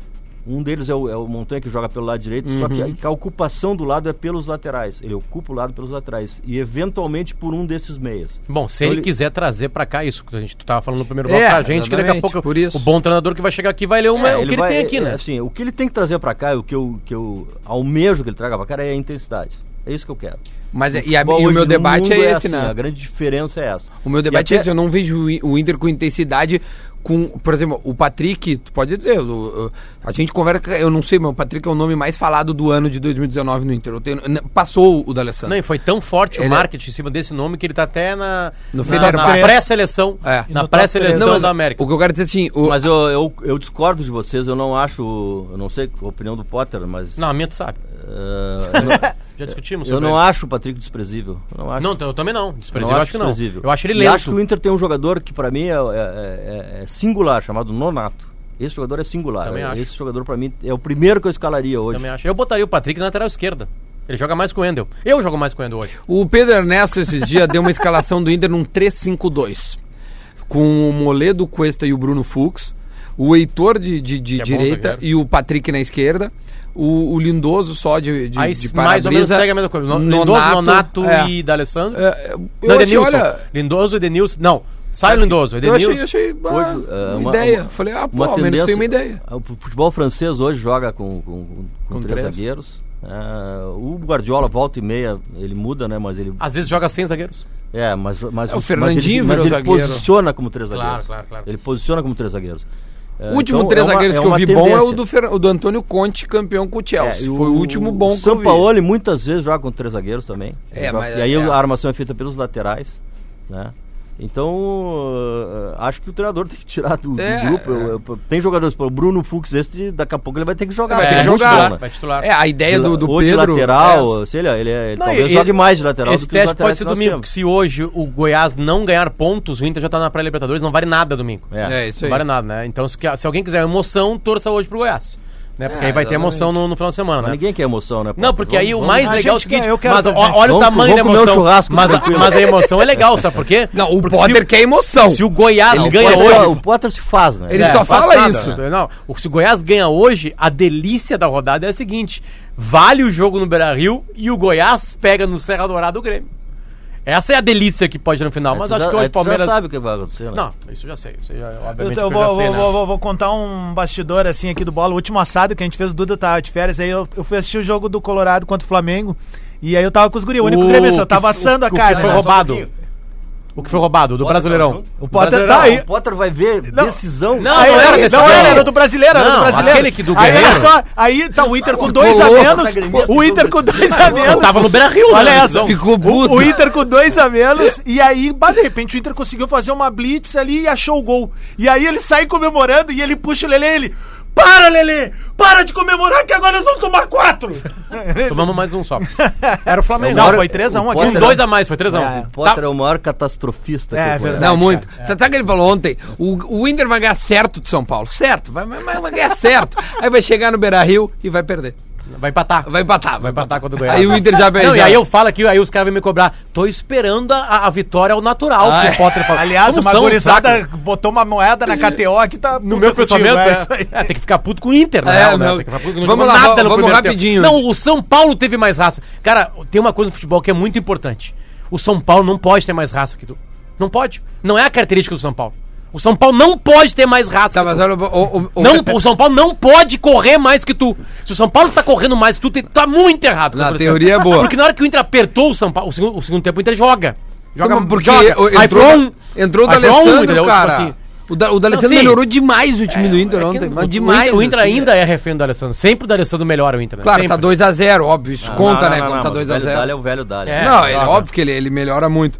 Speaker 5: Um deles é o, é o Montanha que joga pelo lado direito, só que a, que a ocupação do lado é pelos laterais. Ele ocupa o lado pelos laterais. E eventualmente por um desses meias.
Speaker 3: Bom, se
Speaker 5: Então
Speaker 3: ele,
Speaker 5: ele-
Speaker 3: quiser trazer pra cá isso que a gente tu tava falando no primeiro bloco
Speaker 2: É,
Speaker 3: pra gente, que daqui a pouco
Speaker 2: por isso.
Speaker 3: o bom treinador que vai chegar aqui vai ler uma,
Speaker 5: É,
Speaker 3: o que ele
Speaker 5: vai-
Speaker 3: tem aqui,
Speaker 5: é,
Speaker 3: né?
Speaker 5: Assim, o que ele tem que trazer pra cá, o que eu, que eu almejo que ele traga pra cá é a intensidade. É isso que eu quero.
Speaker 2: Mas é-
Speaker 5: O
Speaker 2: e, a- e o meu debate
Speaker 5: mundo
Speaker 2: é esse,
Speaker 5: assim,
Speaker 2: né?
Speaker 5: A grande diferença é essa.
Speaker 2: O meu debate
Speaker 5: E
Speaker 2: é
Speaker 5: até-
Speaker 2: esse, eu não vejo o Inter com intensidade com, por exemplo, o Patrick, tu pode dizer, o- o- a gente conversa, eu não sei, mas o Patrick é o nome mais falado do ano de 2019 no Inter. Eu tenho- passou o D'Alessandro.
Speaker 3: Não, e foi tão forte
Speaker 2: Ele
Speaker 3: o
Speaker 2: é-
Speaker 3: marketing em cima desse nome que ele tá até na,
Speaker 2: No
Speaker 3: na, na pré-seleção.
Speaker 2: É.
Speaker 3: Na pré-seleção da América.
Speaker 2: O que eu quero dizer assim, o,
Speaker 5: Mas eu, eu, eu discordo de vocês, eu não acho. Eu não sei a opinião do Potter, mas.
Speaker 3: Não, a minha tu sabe.
Speaker 5: Eu não- [LAUGHS]
Speaker 3: Já discutimos
Speaker 5: eu não
Speaker 3: ele.
Speaker 5: acho o Patrick desprezível. Eu não acho.
Speaker 3: Não, eu também não.
Speaker 5: Eu
Speaker 3: Desprezível,
Speaker 5: não
Speaker 3: eu
Speaker 5: acho
Speaker 3: acho que não.
Speaker 5: desprezível.
Speaker 3: Eu acho ele
Speaker 5: E
Speaker 3: lento.
Speaker 5: acho que o Inter tem um jogador que pra mim é, é- é- é singular, chamado Nonato. Esse jogador é singular.
Speaker 3: Também acho.
Speaker 5: Esse jogador pra mim é o primeiro que eu escalaria hoje.
Speaker 3: Também acho. Eu botaria o Patrick na lateral esquerda. Ele joga mais com o Wendel. Eu jogo mais com o Wendel hoje.
Speaker 2: o Pedro Ernesto esses dias deu uma escalação do Inter num 3-5-2. Com o Moledo, Cuesta e o Bruno Fux. O Heitor de, de, de
Speaker 3: é bom
Speaker 2: direita
Speaker 3: zagueiro.
Speaker 2: e o Patrick na esquerda. O, o Lindoso só de, de,
Speaker 3: Aí
Speaker 2: de
Speaker 3: mais ou menos segue a mesma coisa. No, Lindoso, Nonato
Speaker 2: é.
Speaker 3: e D'Alessandro.
Speaker 2: É, eu
Speaker 3: não,
Speaker 2: achei, olha,
Speaker 3: Lindoso, Edenilson. Não, sai o Lindoso.
Speaker 2: eu
Speaker 3: Edenilson.
Speaker 2: achei, achei ah,
Speaker 5: Hoje, é,
Speaker 2: uma,
Speaker 5: uma-
Speaker 2: ideia.
Speaker 5: uma-
Speaker 2: Falei, ah, pô, ao menos tem uma ideia.
Speaker 5: O futebol francês hoje joga com, com, com- com três,
Speaker 2: três.
Speaker 5: zagueiros. É, o Guardiola volta e meia, ele muda, né? Mas ele.
Speaker 3: Às vezes joga sem zagueiros.
Speaker 5: É, mas, mas,
Speaker 2: É, o
Speaker 5: mas
Speaker 2: Fernandinho
Speaker 5: ele, mas ele
Speaker 2: zagueiro.
Speaker 5: posiciona como três
Speaker 3: Claro,
Speaker 5: zagueiros.
Speaker 3: claro, claro.
Speaker 5: Ele posiciona como três zagueiros. É,
Speaker 2: O último
Speaker 5: então,
Speaker 2: três
Speaker 5: é uma-
Speaker 2: zagueiros
Speaker 5: é
Speaker 2: que eu vi bom é o
Speaker 5: tendência.
Speaker 2: do, Fer- o do Antônio Conte, campeão com o Chelsea.
Speaker 5: É,
Speaker 2: Foi o último bom
Speaker 5: o
Speaker 2: que eu vi.
Speaker 5: Sampaoli muitas vezes joga com três zagueiros também.
Speaker 2: É, mas
Speaker 5: e aí
Speaker 2: é-
Speaker 5: a armação é feita pelos laterais, né? Então, uh, acho que o treinador tem que tirar do, do
Speaker 2: É,
Speaker 5: grupo. Eu- eu- tem jogadores, o Bruno Fux, esse daqui a pouco ele vai ter que jogar.
Speaker 2: Vai ter
Speaker 5: É
Speaker 2: que jogar.
Speaker 5: bom, né?
Speaker 3: Vai titular.
Speaker 2: É, a ideia do, do
Speaker 5: Ou
Speaker 2: Pedro...
Speaker 5: de lateral,
Speaker 2: é,
Speaker 5: sei lá, ele, é,
Speaker 3: Não,
Speaker 5: talvez
Speaker 3: e-
Speaker 5: jogue mais de lateral
Speaker 3: Esse
Speaker 5: do
Speaker 3: teste pode ser domingo,
Speaker 5: temos.
Speaker 3: porque se hoje o Goiás não ganhar pontos, o Inter já tá na pré-Libertadores, não vale nada domingo.
Speaker 5: É.
Speaker 2: É, isso
Speaker 3: Não
Speaker 2: aí.
Speaker 3: vale nada, né? Então, se, se alguém quiser emoção, torça hoje pro Goiás. Né? Porque
Speaker 2: É,
Speaker 3: aí vai ter
Speaker 2: exatamente.
Speaker 3: emoção no, no final de semana,
Speaker 5: Mas
Speaker 3: né?
Speaker 5: ninguém quer emoção, né?
Speaker 3: Não,
Speaker 5: Potter?
Speaker 3: porque aí o
Speaker 5: Vamos-
Speaker 3: mais
Speaker 4: vamos-
Speaker 3: legal é o seguinte,
Speaker 4: quer- eu quero
Speaker 3: mas olha o
Speaker 5: Vamos-
Speaker 3: tamanho da
Speaker 5: vamos
Speaker 3: emoção.
Speaker 5: churrasco
Speaker 3: mas, mas a emoção é legal, sabe por quê?
Speaker 2: Não, o
Speaker 3: Porque
Speaker 2: Potter
Speaker 3: se,
Speaker 2: quer emoção.
Speaker 3: se o Goiás
Speaker 5: Não, o
Speaker 3: ganha
Speaker 5: Potter
Speaker 3: hoje...
Speaker 5: só- O Potter se faz, né?
Speaker 2: Ele
Speaker 3: É,
Speaker 2: só fala
Speaker 3: nada.
Speaker 2: isso.
Speaker 3: Não, o- se o Goiás ganha hoje, a delícia da rodada é a seguinte: vale o jogo no Beira Rio e o Goiás pega no Serra Dourada o Grêmio. Essa é a delícia que pode no final, mas
Speaker 5: tu
Speaker 3: acho
Speaker 5: já-
Speaker 3: que hoje o
Speaker 5: já
Speaker 3: Palmeiras.
Speaker 5: sabe o que vai acontecer, né?
Speaker 3: Não, isso eu já sei. Isso eu já,
Speaker 4: Eu,
Speaker 3: obviamente
Speaker 4: eu
Speaker 3: que eu já
Speaker 4: vou,
Speaker 3: sei,
Speaker 4: vou,
Speaker 3: né?
Speaker 4: vou- vou- vou contar um bastidor assim aqui do bola. O último assado que a gente fez, o Duda tava de férias, aí eu, eu fui assistir o jogo do Colorado contra o Flamengo. E aí eu tava com os guri, o único
Speaker 3: O
Speaker 4: gremista, eu tava assando a
Speaker 3: o que
Speaker 4: carne.
Speaker 3: foi
Speaker 4: né?
Speaker 3: roubado. O que foi roubado, do
Speaker 5: Potter
Speaker 3: Brasileirão.
Speaker 5: junto?
Speaker 4: O Potter tá aí.
Speaker 5: O Potter vai ver
Speaker 4: Não.
Speaker 5: decisão.
Speaker 3: Não,
Speaker 4: Aí,
Speaker 3: não era
Speaker 4: aí,
Speaker 3: desse
Speaker 4: não era, era do brasileiro, era
Speaker 3: Não,
Speaker 4: do brasileiro.
Speaker 3: aquele que do
Speaker 4: Aí,
Speaker 3: Guerreiro.
Speaker 4: olha só, aí tá o Inter com dois a menos.
Speaker 5: tá
Speaker 4: O Inter com dois a menos.
Speaker 3: Tava no Beira Rio,
Speaker 4: Olha
Speaker 3: né,
Speaker 4: essa.
Speaker 3: decisão.
Speaker 2: Ficou puto.
Speaker 4: O, Inter com dois a menos. E aí, de repente, o Inter conseguiu fazer uma blitz ali e achou o gol. E aí ele sai comemorando e ele puxa o Lelê ele. Para, Lelê! Para de comemorar que agora nós vamos tomar quatro! [LAUGHS]
Speaker 3: Tomamos mais um só. Era o Flamengo.
Speaker 4: Não, foi 3x1
Speaker 5: o
Speaker 4: aqui.
Speaker 3: Com
Speaker 5: Potter-
Speaker 3: dois a mais, foi 3x1.
Speaker 4: É.
Speaker 5: O Potter é o maior catastrofista
Speaker 4: É,
Speaker 5: que
Speaker 4: verdade.
Speaker 2: Não, muito.
Speaker 4: cara.
Speaker 2: Sabe o que ele falou ontem? O, o Inter vai ganhar certo de São Paulo. Certo, vai, vai, vai ganhar certo. Aí vai chegar no Beira Rio e vai perder.
Speaker 3: Vai empatar.
Speaker 2: Vai empatar,
Speaker 3: Vai empatar contra o Goiás.
Speaker 2: Aí o Inter já
Speaker 3: Não, e aí eu falo aqui, aí os caras vêm me cobrar. Tô esperando a, a vitória ao natural,
Speaker 2: Ah,
Speaker 3: que
Speaker 2: é.
Speaker 3: o Potter fala.
Speaker 4: Aliás,
Speaker 3: Como
Speaker 4: uma
Speaker 3: são,
Speaker 4: gurizada
Speaker 3: fraco?
Speaker 4: botou uma moeda na KTO aqui, tá.
Speaker 3: No meu pensamento,
Speaker 4: é
Speaker 3: é
Speaker 4: isso aí.
Speaker 3: é, tem que ficar puto com o Inter, né?
Speaker 2: É,
Speaker 3: né?
Speaker 2: meu-
Speaker 3: Tem que ficar puto, não
Speaker 2: vamos lá,
Speaker 3: nada
Speaker 2: vamos-
Speaker 3: no
Speaker 2: vamos
Speaker 3: primeiro tempo.
Speaker 2: rapidinho.
Speaker 3: Não, o São Paulo teve mais raça. Cara, tem uma coisa no futebol que é muito importante. O São Paulo não pode ter mais raça que tu. Não pode. Não é a característica do São Paulo. O São Paulo não pode ter mais raça.
Speaker 2: Tá, mas olha, o, o, o,
Speaker 3: Não, o São Paulo não pode correr mais que tu. Se o São Paulo tá correndo mais que tu, tá muito errado.
Speaker 2: Na
Speaker 3: Tá
Speaker 2: teoria é boa.
Speaker 3: Porque na hora que o Inter apertou o São Paulo, o segundo, o segundo tempo o Inter joga. Joga
Speaker 2: Como, porque
Speaker 3: joga.
Speaker 2: entrou, entrou o D'Alessandro,
Speaker 3: entendeu? Tipo
Speaker 2: cara.
Speaker 3: assim,
Speaker 2: o da- o D'Alessandro
Speaker 3: Não,
Speaker 2: melhorou demais o time do Inter
Speaker 3: é
Speaker 2: ontem.
Speaker 3: o-
Speaker 2: Mas
Speaker 3: o
Speaker 2: demais.
Speaker 3: Inter, o Inter
Speaker 2: assim,
Speaker 3: ainda
Speaker 2: né?
Speaker 3: é refém do Alessandro. Sempre o D'Alessandro melhora o Inter, né?
Speaker 2: Claro,
Speaker 3: Sempre.
Speaker 2: tá 2x0, óbvio. Isso
Speaker 5: Não,
Speaker 2: conta,
Speaker 5: não,
Speaker 2: né?
Speaker 5: não,
Speaker 2: Quando
Speaker 5: não,
Speaker 2: tá
Speaker 5: mas o velho
Speaker 2: 2x0.
Speaker 5: Dália é o velho Dália.
Speaker 3: É.
Speaker 2: Não, ele,
Speaker 3: joga.
Speaker 2: óbvio que ele, ele melhora muito.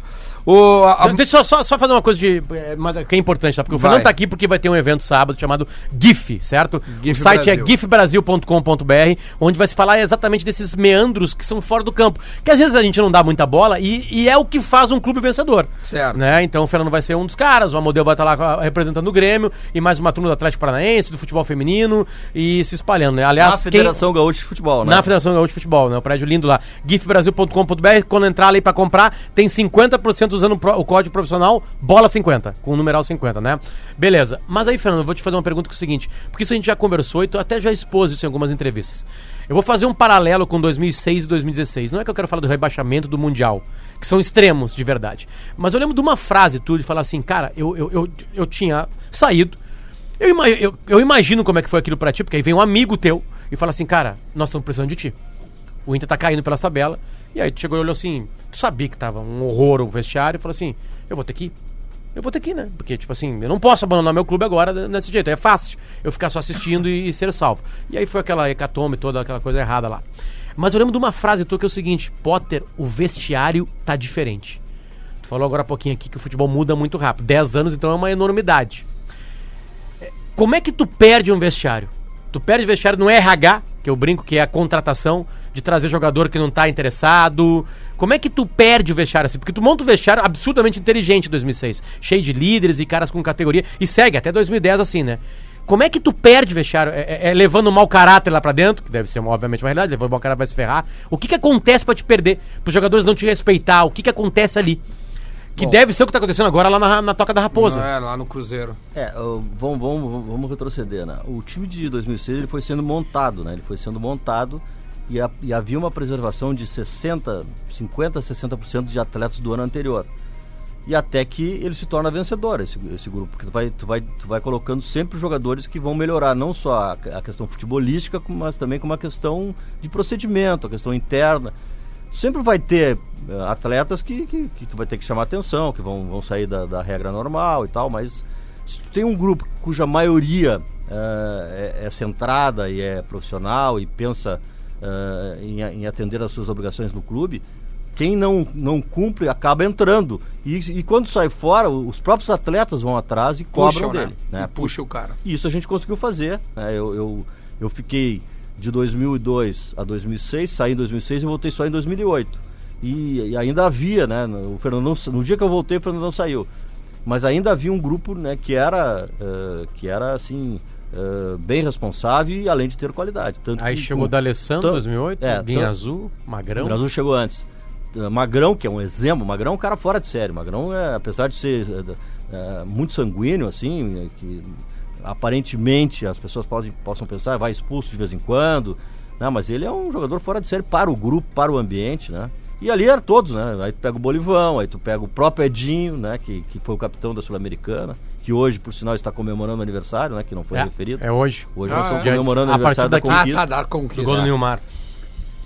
Speaker 2: O, a- a-
Speaker 3: Então, Deixa eu só, só fazer uma coisa de, eh, mas, que é importante, tá? Porque o
Speaker 2: Vai.
Speaker 3: Fernando tá aqui porque vai ter um evento sábado chamado GIF, certo?
Speaker 2: GIF
Speaker 3: o site é
Speaker 2: Brasil.
Speaker 3: gifbrasil.com.br, onde vai se falar exatamente desses meandros que são fora do campo. Que às vezes a gente não dá muita bola e, e é o que faz um clube vencedor.
Speaker 2: Certo.
Speaker 3: Né? Então o Fernando vai ser um dos caras, o Amodeu vai estar lá ah, representando o Grêmio e mais uma turma do Atlético Paranaense, do futebol feminino e se espalhando, né? Aliás,
Speaker 5: Na Federação Gaúcha de Futebol, né?
Speaker 3: na Federação Gaúcha de Futebol, né? O prédio lindo lá. gifbrasil.com.br. Quando entrar ali pra comprar, tem 50% usando o, código profissional bola50, com o numeral 50, né? Beleza. Mas aí, Fernando, eu vou te fazer uma pergunta que é o seguinte, porque isso a gente já conversou e tu até já expôs isso em algumas entrevistas. Eu vou fazer um paralelo com 2006 e 2016. Não é que eu quero falar do rebaixamento do Mundial, que são extremos de verdade. Mas eu lembro de uma frase tu de falar assim, cara, eu, eu, eu, eu tinha saído, eu, eu, eu imagino como é que foi aquilo pra ti, porque aí vem um amigo teu e fala assim, cara, nós estamos precisando de ti. O Inter tá caindo pelas tabelas. E aí tu chegou e olhou assim, tu sabia que tava um horror o vestiário e falou assim, eu vou ter que ir. Eu vou ter que ir, né? Porque, tipo assim, eu não posso abandonar meu clube agora desse jeito. É fácil eu ficar só assistindo e, e ser salvo. E aí foi aquela hecatombe toda, aquela coisa errada lá. Mas eu lembro de uma frase tua que é o seguinte, Potter, o vestiário tá diferente. Tu falou agora há pouquinho aqui que o futebol muda muito rápido. 10 anos, então, é uma enormidade. Como é que tu perde um vestiário? Tu perde vestiário no RH, que eu brinco que é a contratação de trazer jogador que não tá interessado. Como é que tu perde o vestiário assim? Porque tu monta um vestiário absurdamente inteligente em 2006, cheio de líderes e caras com categoria e segue até 2010 assim, né? Como é que tu perde vestiário? É, é- é levando um mau caráter lá pra dentro, que deve ser obviamente uma realidade, levando um mau caráter vai se ferrar. O que que acontece pra te perder? Para os jogadores não te respeitar? O que que acontece ali? Que deve ser o que tá acontecendo agora lá na, na Toca da Raposa.
Speaker 2: É, lá no Cruzeiro.
Speaker 5: É, uh, vamos, vamos, vamos retroceder, né? O time de 2006 ele foi sendo montado, né? Ele foi sendo montado e, ha- e havia uma preservação de 60, 50, 60% de atletas do ano anterior. E até que ele se torna vencedor, esse, esse grupo, porque tu vai, tu, vai, tu vai colocando sempre jogadores que vão melhorar não só a, a questão futebolística, mas também como a questão de procedimento, a questão interna. Sempre vai ter eh, atletas que, que, que tu vai ter que chamar atenção, que vão, vão sair da, da regra normal e tal, mas se tu tem um grupo cuja maioria eh, é, é centrada e é profissional e pensa eh, em, em atender às suas obrigações no clube, quem não, não cumpre acaba entrando. E, e quando sai fora, os próprios atletas vão atrás e cobram
Speaker 2: Puxam, né?
Speaker 5: dele. né?
Speaker 2: E puxa o cara.
Speaker 5: Isso a gente conseguiu fazer. né? Eu, eu, eu fiquei de 2002 a 2006, saí em 2006 e voltei só em 2008. E, e ainda havia, né? O Fernando no dia que eu voltei, o Fernando não saiu. Mas ainda havia um grupo né, que era, eh, que era assim, bem responsável e além de ter qualidade. Tanto
Speaker 3: Aí
Speaker 5: que
Speaker 3: chegou o D'Alessandro,
Speaker 5: tan-
Speaker 3: 2008,
Speaker 5: é,
Speaker 3: Guinha
Speaker 5: tan-
Speaker 3: Azul, Magrão.
Speaker 5: o Brasil chegou antes. Uh, Magrão, que é um exemplo, Magrão é um cara fora de série. Magrão, é, apesar de ser é, é, muito sanguíneo, assim, é, que aparentemente as pessoas podem, possam pensar, vai expulso de vez em quando. Não, mas ele é um jogador fora de série para o grupo, para o ambiente, né? E ali eram todos, né? Aí tu pega o Bolivão, aí tu pega o próprio Edinho, né? Que, que foi o capitão da Sul-Americana, que hoje, por sinal, está comemorando o aniversário, né? Que não foi
Speaker 3: É,
Speaker 5: referido.
Speaker 3: é hoje.
Speaker 5: Hoje
Speaker 2: Ah,
Speaker 5: nós estamos
Speaker 2: é.
Speaker 5: comemorando o aniversário da
Speaker 2: Ah,
Speaker 5: conquista.
Speaker 2: tá, da
Speaker 3: Do
Speaker 2: conquista.
Speaker 3: gol do Nilmar.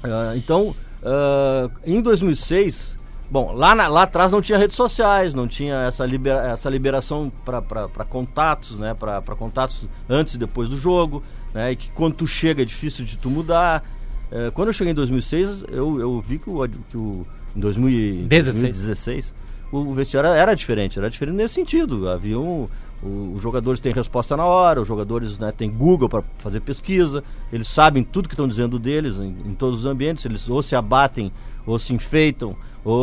Speaker 5: Ah, então, ah, em 2006, bom, lá, na- lá atrás não tinha redes sociais, não tinha essa, libera- essa liberação para contatos, né? Para contatos antes e depois do jogo, né? E que quando tu chega é difícil de tu mudar. Eh, quando eu cheguei em 2006, eu, eu vi que o, que o em 2000 e-
Speaker 3: 16.
Speaker 5: 2016 o vestiário era diferente, era diferente nesse sentido. Havia um, o- os jogadores têm resposta na hora, os jogadores né, têm Google para fazer pesquisa, eles sabem tudo que estão dizendo deles em, em todos os ambientes, eles ou se abatem, ou se enfeitam, ou,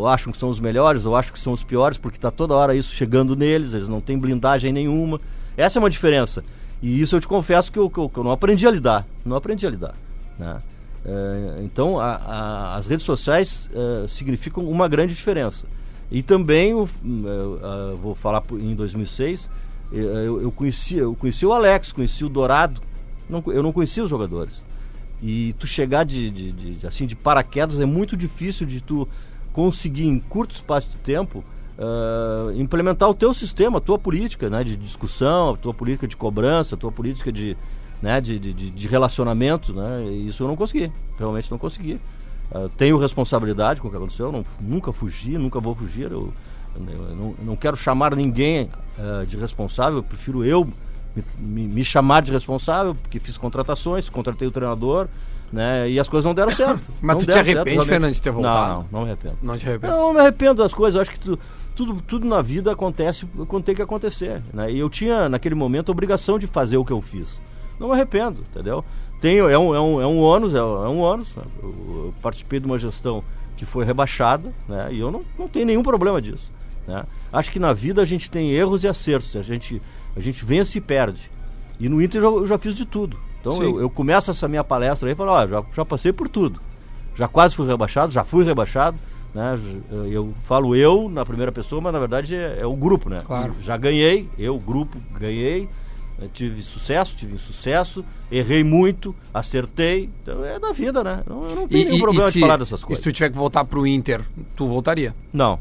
Speaker 5: ou acham que são os melhores, ou acham que são os piores, porque está toda hora isso chegando neles, eles não têm blindagem nenhuma. Essa é uma diferença. E isso eu te confesso que eu, que eu- que eu não aprendi a lidar. Não aprendi a lidar. Né? É, então, a- a- as redes sociais é, significam uma grande diferença. E também, o- eu, ah, vou falar em 2006, eh, eu, eu, conheci, eu conheci o Alex, conheci o Dourado, não eu não conhecia os jogadores. E tu chegar de, de- de- assim, de paraquedas é muito difícil de tu conseguir, em curto espaço de tempo, implementar o teu sistema, a tua política né, de discussão, a tua política de cobrança, a tua política de, né, de, de, de- relacionamento. Né, isso eu não consegui, realmente não consegui. Ah, tenho responsabilidade com o que aconteceu, não, nunca fugi, nunca vou fugir. Eu, eu não, não quero chamar ninguém ah, de responsável, eu prefiro eu me, me- chamar de responsável, porque fiz contratações, contratei o treinador, né, e as coisas não deram [LAUGHS] certo.
Speaker 2: Mas
Speaker 5: Não
Speaker 2: tu te
Speaker 5: certo,
Speaker 2: arrepende,
Speaker 5: realmente.
Speaker 2: Fernando, de ter voltado?
Speaker 5: Não, não, não me arrependo.
Speaker 2: Não te arrependo.
Speaker 5: Não me arrependo das coisas, eu acho que tu- tudo, tudo na vida acontece quando tem que acontecer. Né? E eu tinha, naquele momento, a obrigação de fazer o que eu fiz. Não me arrependo, entendeu? Tenho, é, um, é, um, é um ônus, é, é um ônus. né? Eu, eu participei de uma gestão que foi rebaixada, né? E eu não, não tenho nenhum problema disso. Né? Acho que na vida a gente tem erros e acertos, a gente, a gente vence e perde. E no Inter eu já, eu já fiz de tudo. Então eu, eu começo essa minha palestra aí e falo, ó, já, já passei por tudo. Já quase fui rebaixado, já fui rebaixado. Né? J- Eu falo eu na primeira pessoa, mas na verdade é, é o grupo, né?
Speaker 2: Claro.
Speaker 5: Já ganhei, eu, grupo, ganhei. Eh, Tive sucesso, tive insucesso, errei muito, acertei. Então é da vida, né? Não, eu não tenho nenhum problema de falar dessas
Speaker 2: e
Speaker 5: coisas.
Speaker 2: se tu tiver que voltar pro Inter, tu voltaria?
Speaker 5: Não.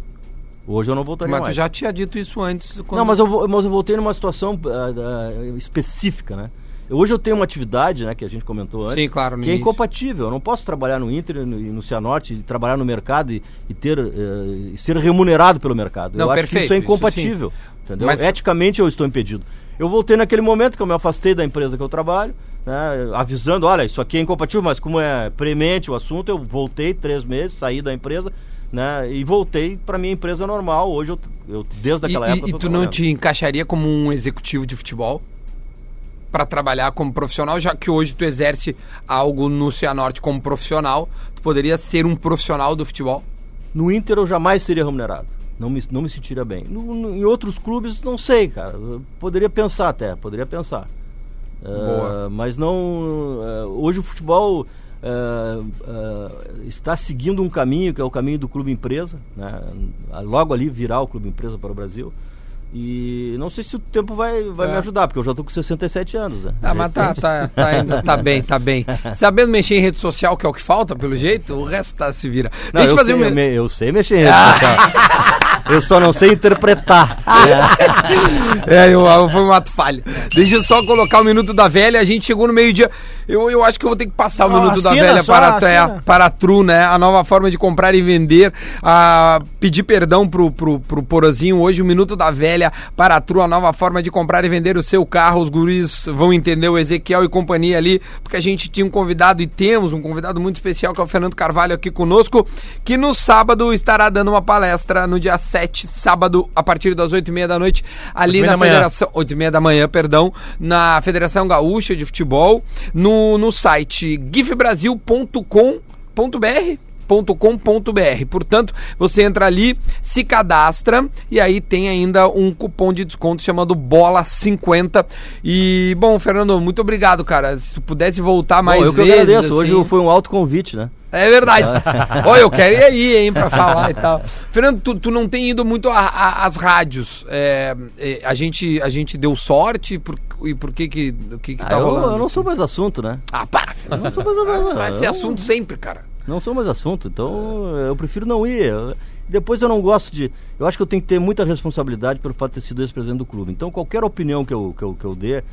Speaker 5: Hoje eu não voltaria
Speaker 2: Mas tu
Speaker 5: mais.
Speaker 2: já tinha dito isso antes. quando-
Speaker 5: Não, mas eu, mas eu voltei numa situação ah, ah, específica, né? Hoje eu tenho uma atividade, né, que a gente comentou antes,
Speaker 2: Sim, claro,
Speaker 5: que é
Speaker 2: início.
Speaker 5: incompatível. Eu não posso trabalhar no Inter e no, e no Cianorte, e trabalhar no mercado e, e ter e ser remunerado pelo mercado.
Speaker 2: Não,
Speaker 5: eu acho que
Speaker 2: perfeito,
Speaker 5: isso é
Speaker 2: isso
Speaker 5: incompatível. Entendeu?
Speaker 2: Mas-
Speaker 5: Eticamente eu estou impedido. Eu voltei naquele momento que eu me afastei da empresa que eu trabalho, né, avisando, olha, isso aqui é incompatível, mas como é premente o assunto, eu voltei três meses, saí da empresa, né, e voltei para minha empresa normal. Hoje eu, eu desde aquela
Speaker 2: e-
Speaker 5: época
Speaker 2: e tu não te encaixaria como um executivo de futebol? Pra trabalhar como profissional, já que hoje tu exerce algo no Cianorte como profissional, tu poderia ser um profissional do futebol?
Speaker 5: No Inter eu jamais seria remunerado. Não me, não me sentiria bem. No- no- em outros clubes, não sei, cara. Eu poderia pensar até, poderia pensar. Eh, mas não. eh, hoje o futebol eh, está seguindo um caminho que é o caminho do clube empresa. Né? Logo ali virar o clube empresa para o Brasil. E não sei se o tempo vai, vai
Speaker 2: É.
Speaker 5: me ajudar, porque eu já estou com 67 anos, né?
Speaker 2: Ah, mas tá, tá, tá, indo- tá bem, tá bem. Sabendo mexer em rede social, que é o que falta, pelo jeito, o resto tá, se vira.
Speaker 5: Não,
Speaker 2: Deixa eu fazer
Speaker 5: sei,
Speaker 2: uma...
Speaker 5: eu, me- eu sei mexer em rede social. [LAUGHS] Eu só não sei interpretar. [LAUGHS]
Speaker 2: É, eu, eu, foi um ato falho. Deixa eu só colocar o Minuto da Velha. A gente chegou no meio-dia. Eu, eu acho que eu vou ter que passar o
Speaker 4: Não,
Speaker 2: Minuto da Velha
Speaker 4: só,
Speaker 2: para, a- é, para a Tru, né? A nova forma de comprar e vender. A pedir perdão pro, pro, pro Porozinho. Hoje, o Minuto da Velha para a Tru, a nova forma de comprar e vender o seu carro. Os guris vão entender o Ezequiel e companhia ali, porque a gente tinha um convidado e temos um convidado muito especial, que é o Fernando Carvalho aqui conosco, que no sábado estará dando uma palestra no dia 7, sábado, a partir das 8 e meia da noite, ali na
Speaker 3: da manhã.
Speaker 2: Federação. 8 e meia da manhã, perdão, na Federação Gaúcha de Futebol, no, no site gifbrasil.com.br .com.br. Portanto, você entra ali, se cadastra e aí tem ainda um cupom de desconto chamado Bola50. E bom, Fernando, muito obrigado, cara. Se tu pudesse voltar mais
Speaker 5: Bom, eu que
Speaker 2: vezes,
Speaker 5: agradeço. Hoje
Speaker 2: assim-
Speaker 5: foi um alto convite, né?
Speaker 2: é verdade. [LAUGHS] Olha, eu quero ir aí, hein, pra falar e tal. Fernando, tu, tu não tem ido muito às rádios. É, é, a, gente, a gente deu sorte por, e por que que, o que, que
Speaker 5: Ah,
Speaker 2: tá
Speaker 5: eu,
Speaker 2: rolando?
Speaker 5: eu não
Speaker 2: assim?
Speaker 5: sou mais assunto, né?
Speaker 2: Ah, para, Fernando.
Speaker 5: Eu não sou mais
Speaker 2: Vai ser
Speaker 5: eu-
Speaker 2: assunto sempre, cara.
Speaker 5: Não são mais assunto, então eu prefiro não ir. Depois eu não gosto de. Eu acho que eu tenho que ter muita responsabilidade pelo fato de ter sido ex-presidente do clube. Então qualquer opinião que eu, que eu, que eu dê, eh,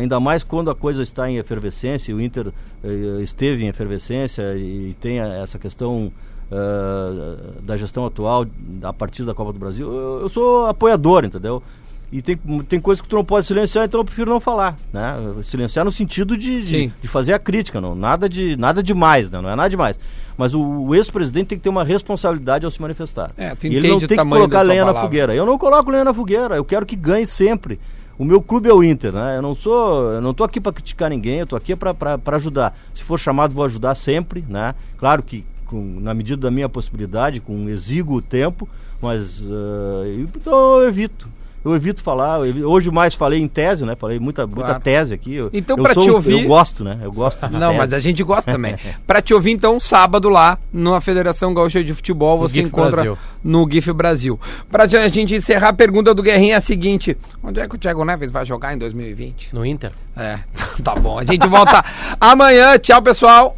Speaker 5: ainda mais quando a coisa está em efervescência, o Inter eh, esteve em efervescência e tem essa questão eh, da gestão atual a partir da Copa do Brasil, eu, eu sou apoiador, entendeu? E tem, tem coisas que tu não pode silenciar, então eu prefiro não falar, né? Silenciar no sentido de, de, de fazer a crítica, não, nada de nada demais, né? não é nada demais. Mas o, o ex-presidente tem que ter uma responsabilidade ao se manifestar.
Speaker 2: É, tu
Speaker 5: ele não tem que colocar lenha na
Speaker 2: palavra.
Speaker 5: fogueira. Eu não coloco lenha na fogueira, eu quero que ganhe sempre. O meu clube é o Inter, né? Eu não sou, eu não tô aqui para criticar ninguém, eu tô aqui para ajudar. Se for chamado, vou ajudar sempre, né? Claro que com- na medida da minha possibilidade, com exíguo tempo, mas eh, então eu evito. Eu evito falar, eu hoje mais falei em tese, né? Falei muita, muita
Speaker 2: Claro.
Speaker 5: tese aqui. Eu,
Speaker 2: Então,
Speaker 5: sou
Speaker 2: te ouvir-
Speaker 5: Eu gosto, né? Eu gosto de [LAUGHS]
Speaker 2: Não,
Speaker 5: tese.
Speaker 2: mas a gente gosta também. [LAUGHS] Pra te ouvir, então, sábado lá, na Federação Gaúcha de Futebol, você
Speaker 3: GIF
Speaker 2: encontra
Speaker 3: Brasil.
Speaker 2: no GIF Brasil. Pra a gente encerrar, a pergunta do Guerrinha é a seguinte: onde é que o Thiago Neves vai jogar em 2020?
Speaker 3: No Inter.
Speaker 2: É, [LAUGHS] tá bom. A gente volta amanhã. Tchau, pessoal.